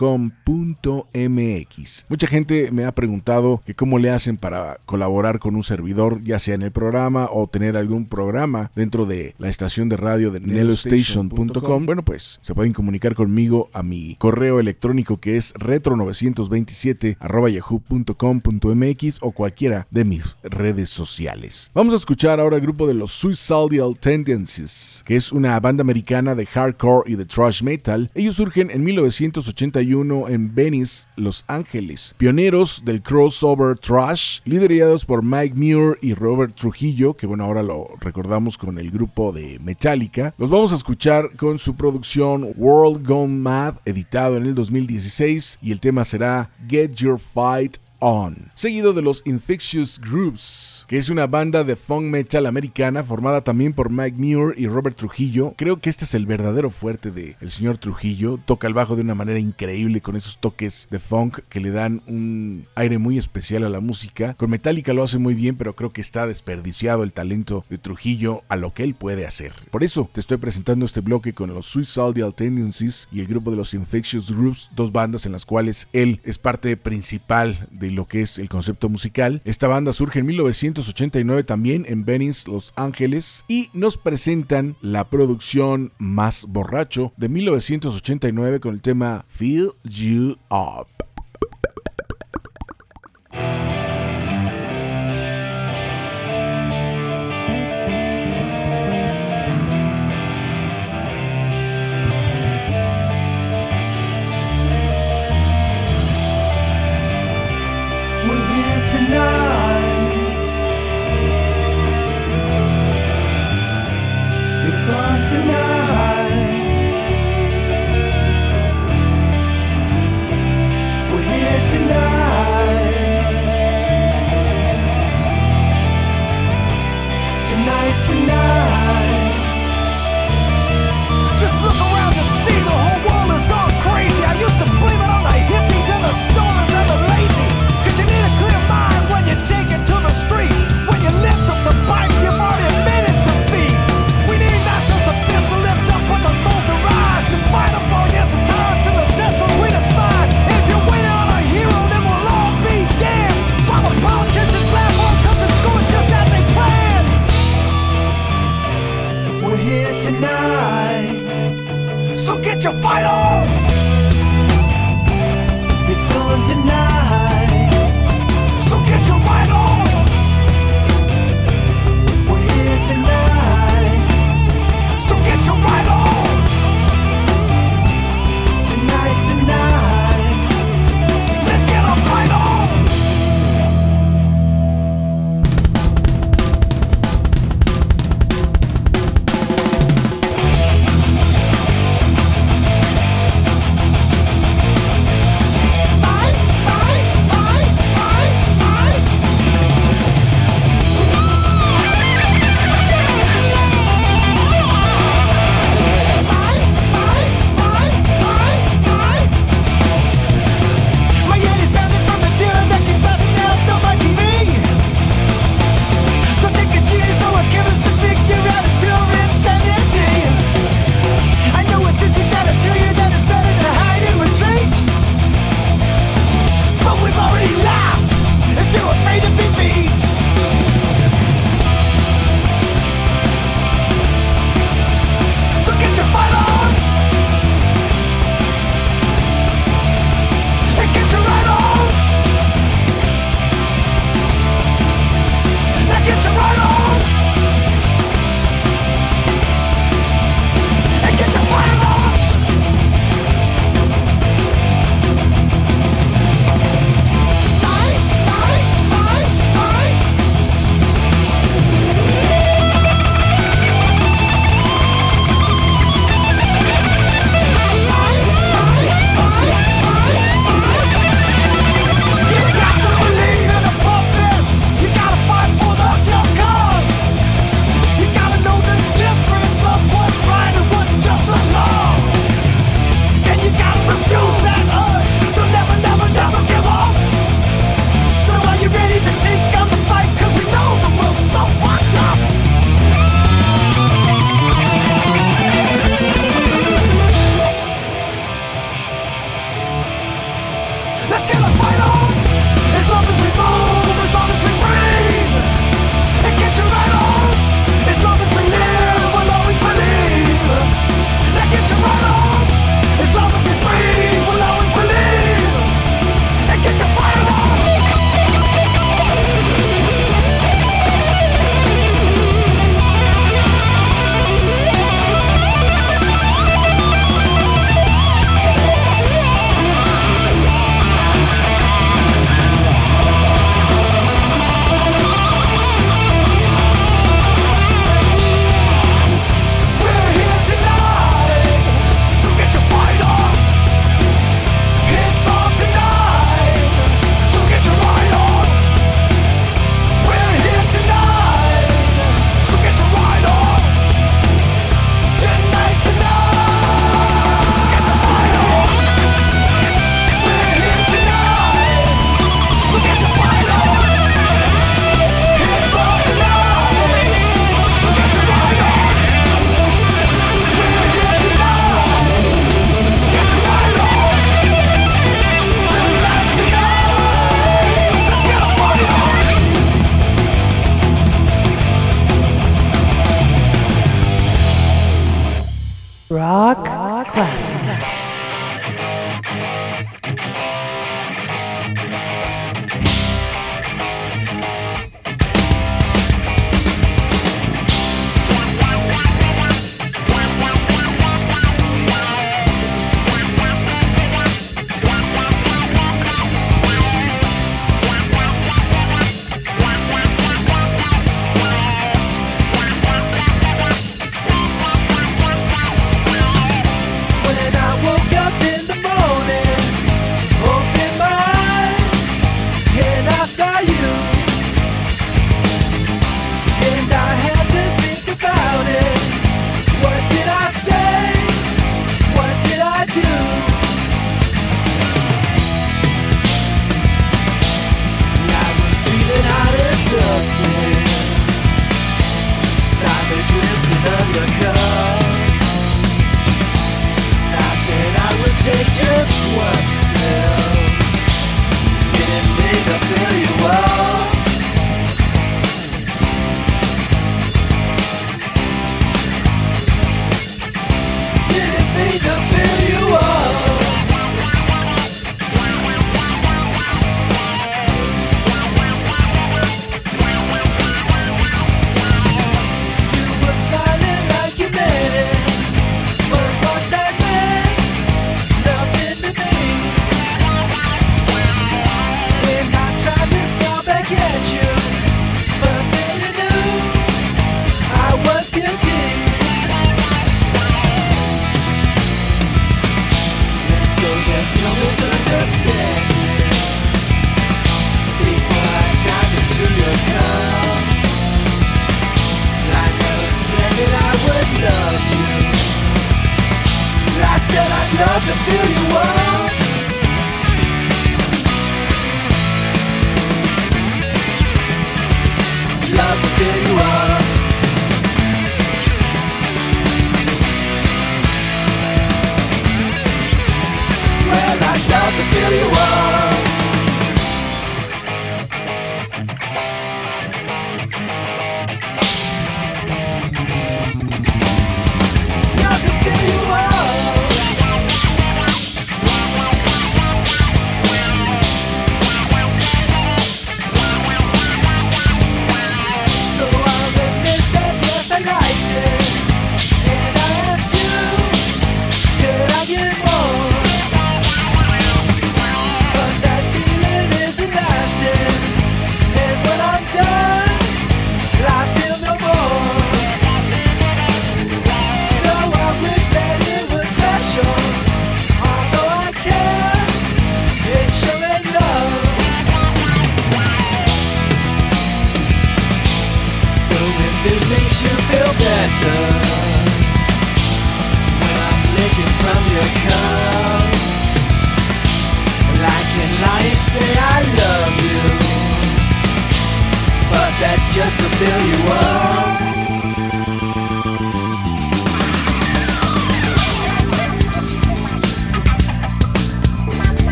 Mucha gente me ha preguntado que cómo le hacen para colaborar con un servidor, ya sea en el programa o tener algún programa dentro de la estación de radio de nelostation.com. Bueno, pues se pueden comunicar conmigo a mi correo electrónico que es retro927 arroba yahoo.com.mx o cualquiera de mis redes sociales. Vamos a escuchar ahora el grupo de los Suicidal Tendencies, que es una banda americana de hardcore y de thrash metal. Ellos surgen en 1981 en Venice, Los Ángeles. Pioneros del crossover thrash, liderados por Mike Muir y Robert Trujillo, que bueno, ahora lo recordamos con el grupo de Metallica. Los vamos a escuchar con su producción World Gone Mad, editado en el 2016, y el tema será Get Your Fight On, seguido de los Infectious Groups, que es una banda de funk metal americana formada también por Mike Muir y Robert Trujillo. Creo que este es el verdadero fuerte de el señor Trujillo. Toca el bajo de una manera increíble con esos toques de funk que le dan un aire muy especial a la música. Con Metallica lo hace muy bien, pero creo que está desperdiciado el talento de Trujillo a lo que él puede hacer. Por eso te estoy presentando este bloque con los Suicidal Tendencies y el grupo de los Infectious Groups, dos bandas en las cuales él es parte principal de lo que es el concepto musical. Esta banda surge en 1989 también en Venice, Los Ángeles y nos presentan la producción Más Borracho de 1989 con el tema Feel You Up. It's on tonight. We're here tonight. Tonight's a your fight on! It's on tonight. So get your fight on! We're here tonight. So get your fight on!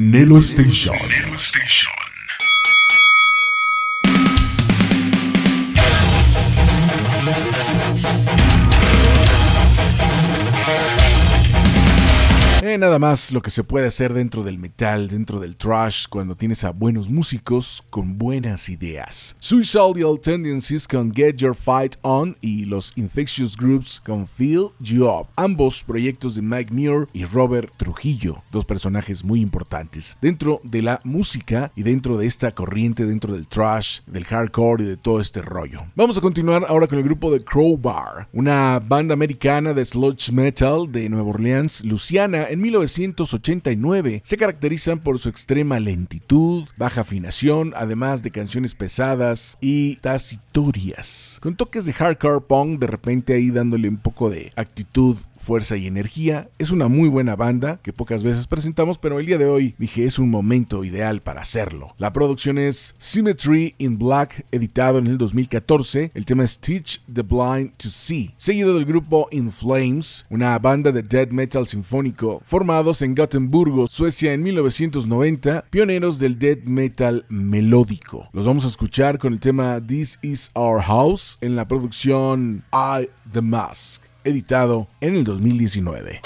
Nelo Station. Station. Nada más lo que se puede hacer dentro del metal, dentro del trash, cuando tienes a buenos músicos con buenas ideas. Suicidal Tendencies con Get Your Fight On y los Infectious Groups con Feel You Up. Ambos proyectos de Mike Muir y Robert Trujillo, dos personajes muy importantes dentro de la música y dentro de esta corriente, dentro del trash, del hardcore y de todo este rollo. Vamos a continuar ahora con el grupo de Crowbar, una banda americana de sludge metal de Nueva Orleans, Luciana, en 1989. Se caracterizan por su extrema lentitud, baja afinación, además de canciones pesadas y tacitorias. Con toques de hardcore punk, de repente ahí dándole un poco de actitud fuerza y energía. Es una muy buena banda que pocas veces presentamos, pero el día de hoy dije es un momento ideal para hacerlo. La producción es Symmetry in Black, editado en el 2014. El tema es Teach the Blind to See, seguido del grupo In Flames, una banda de death metal sinfónico formados en Gotemburgo, Suecia en 1990, pioneros del death metal melódico. Los vamos a escuchar con el tema This Is Our House en la producción I the Mask editado en el 2019.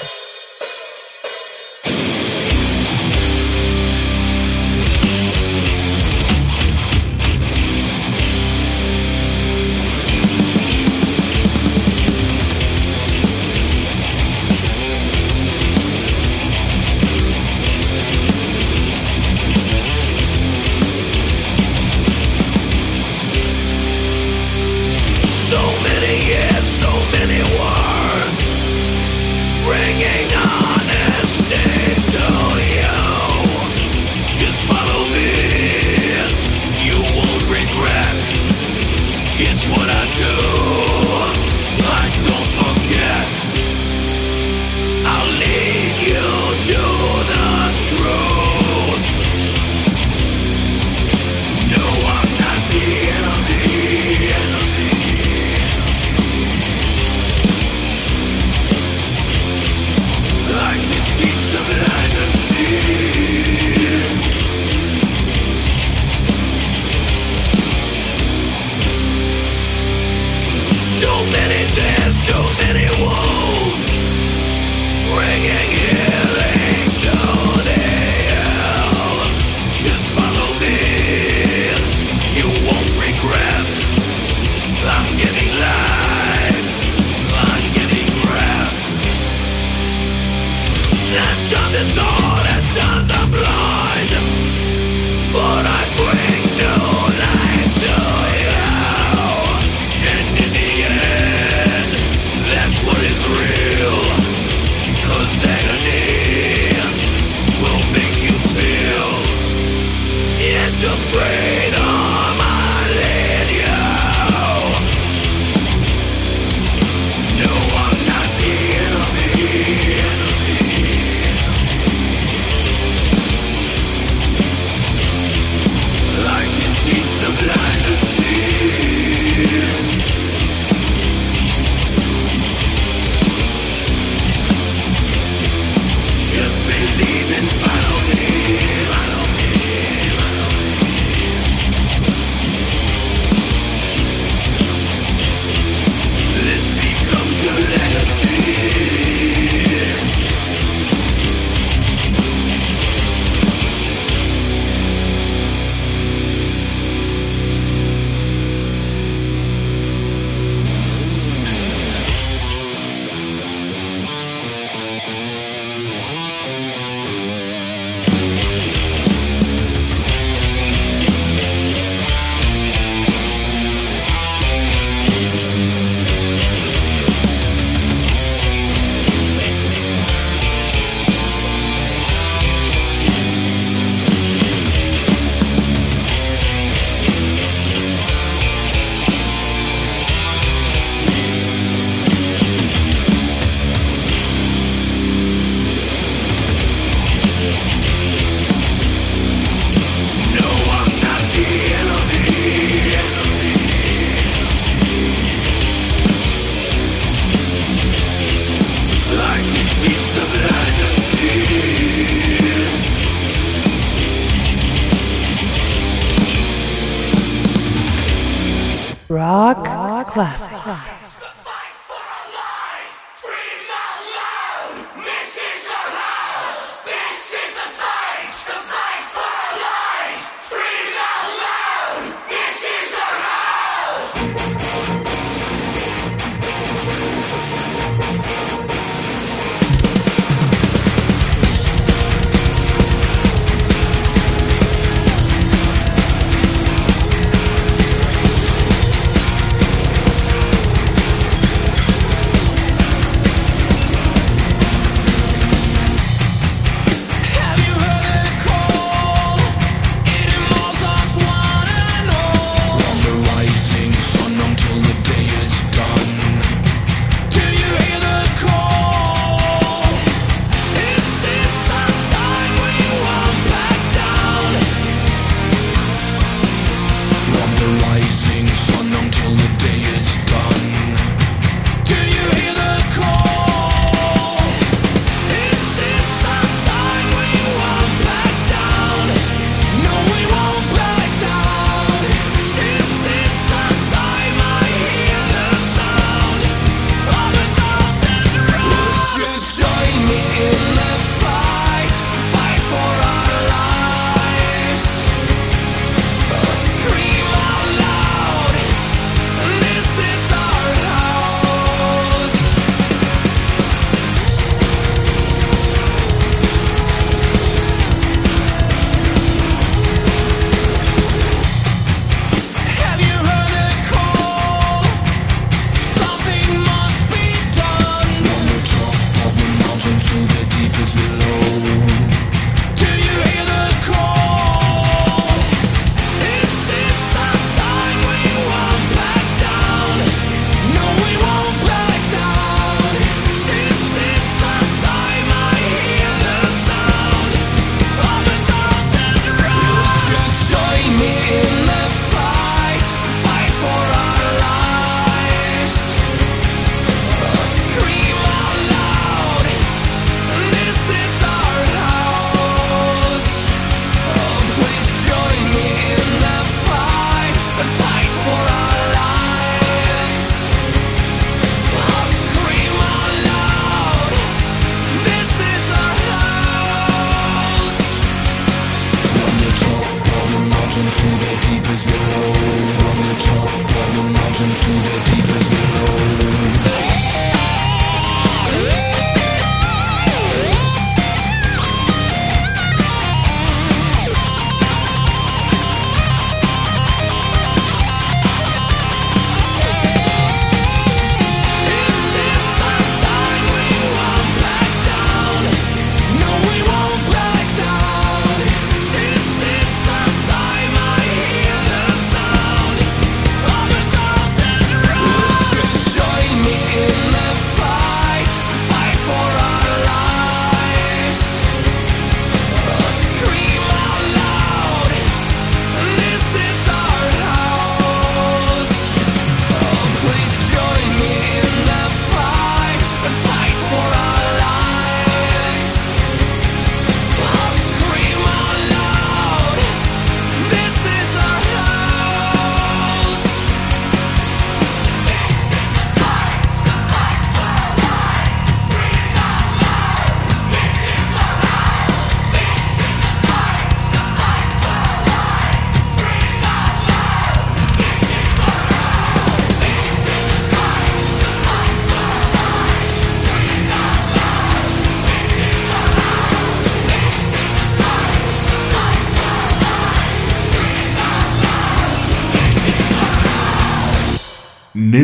Classics.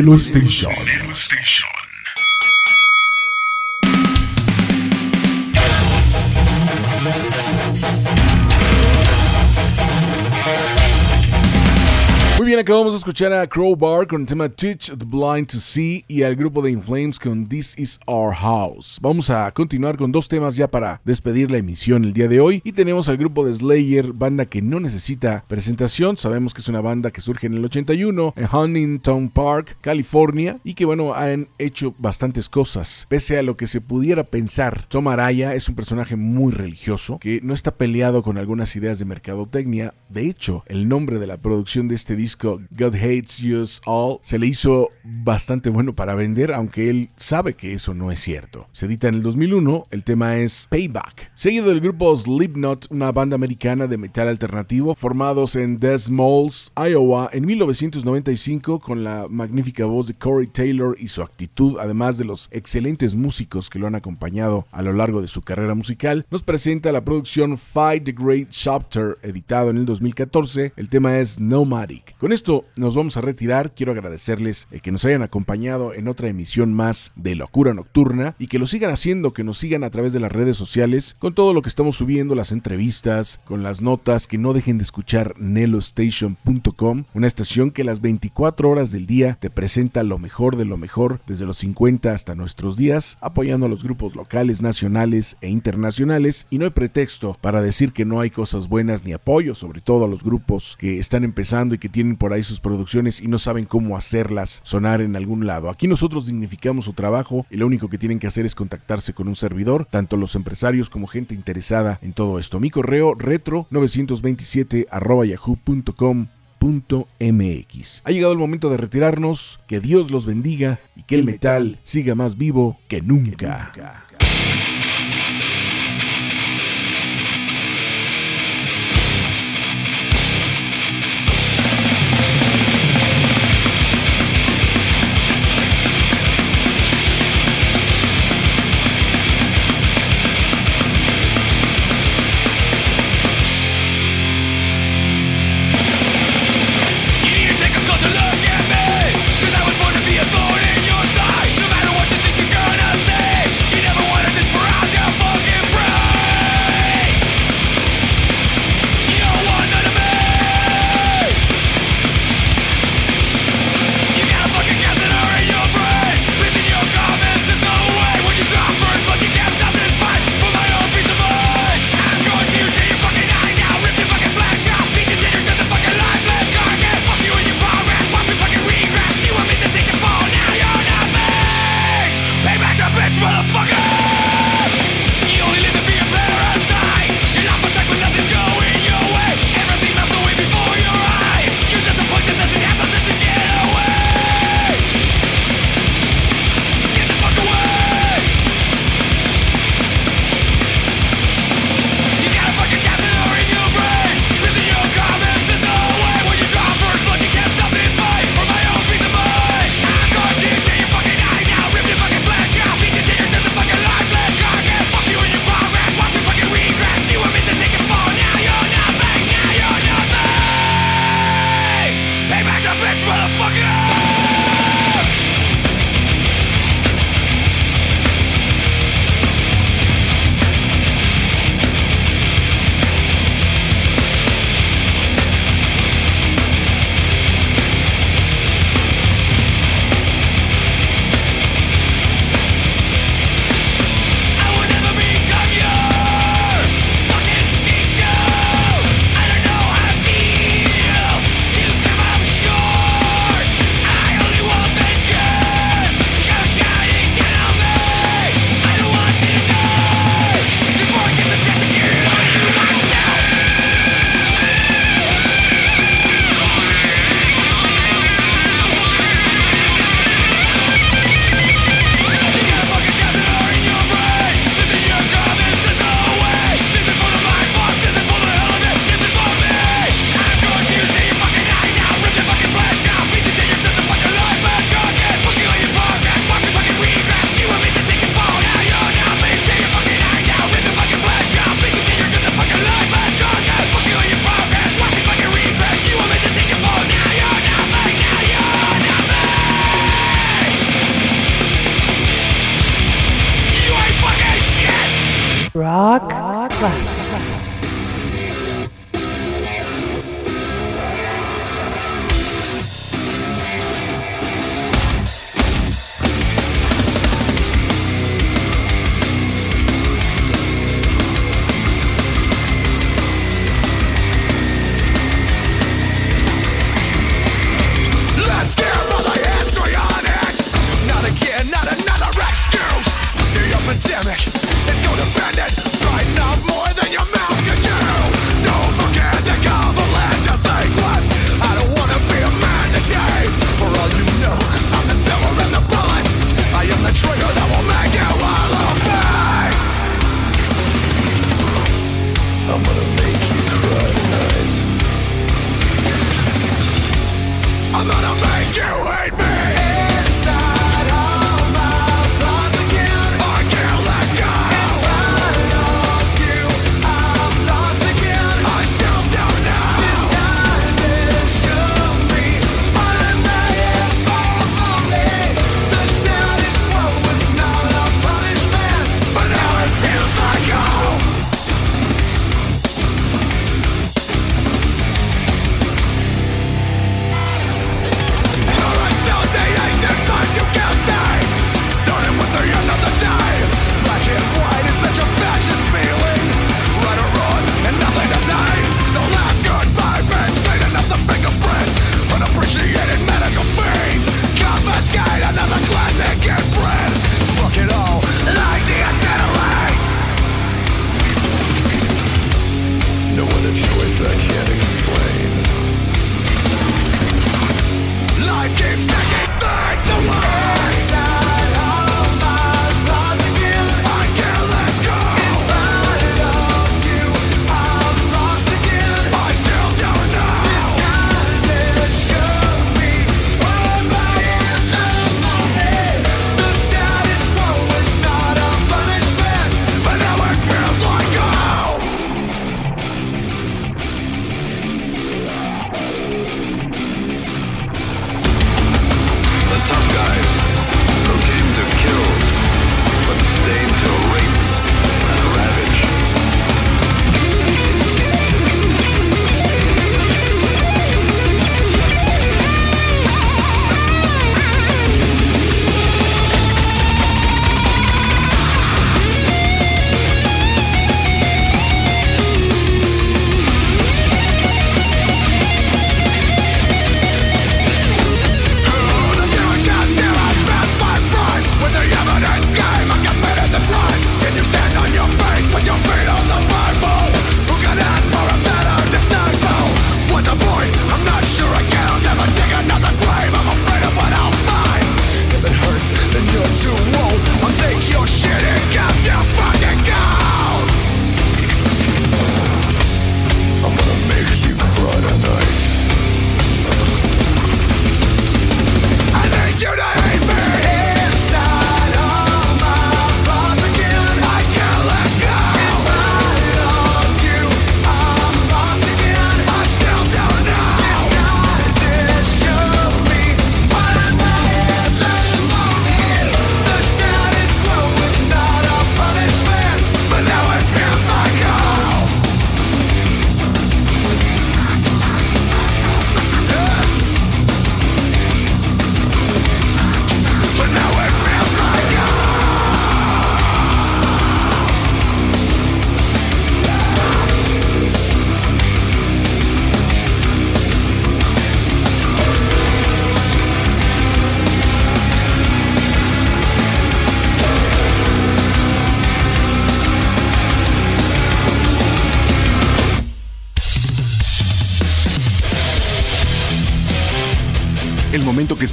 Nelo Station. Nelo escuchar a Crowbar con el tema Teach the Blind to See y al grupo de Inflames con This Is Our House. Vamos a continuar con dos temas ya para despedir la emisión el día de hoy. Y tenemos al grupo de Slayer, banda que no necesita presentación. Sabemos que es una banda que surge en el 81 en Huntington Park, California, y que bueno, han hecho bastantes cosas. Pese a lo que se pudiera pensar, Tom Araya es un personaje muy religioso que no está peleado con algunas ideas de mercadotecnia. De hecho, el nombre de la producción de este disco God Hates Us All se le hizo bastante bueno para vender, aunque él sabe que eso no es cierto. Se edita en el 2001, el tema es Payback. Seguido del grupo Slipknot, una banda americana de metal alternativo formados en Des Moines, Iowa, en 1995 con la magnífica voz de Corey Taylor y su actitud, además de los excelentes músicos que lo han acompañado a lo largo de su carrera musical, nos presenta la producción Fight the Great Chapter, editado en el 2014. El tema es Nomadic. Con esto nos vamos a retirar. Quiero agradecerles el que nos hayan acompañado en otra emisión más de Locura Nocturna y que lo sigan haciendo, que nos sigan a través de las redes sociales con todo lo que estamos subiendo, las entrevistas, con las notas, que no dejen de escuchar nelostation.com, una estación que las 24 horas del día te presenta lo mejor de lo mejor desde los 50 hasta nuestros días, apoyando a los grupos locales, nacionales e internacionales y no hay pretexto para decir que no hay cosas buenas ni apoyo, sobre todo a los grupos que están empezando y que tienen por ahí sus producciones y no saben cómo hacerlas sonar en algún lado. Aquí nosotros dignificamos su trabajo y lo único que tienen que hacer es contactarse con un servidor, tanto los empresarios como gente interesada en todo esto. Mi correo retro 927 yahoo.com MX. Ha llegado el momento de retirarnos, que Dios los bendiga y que el metal siga más vivo que nunca.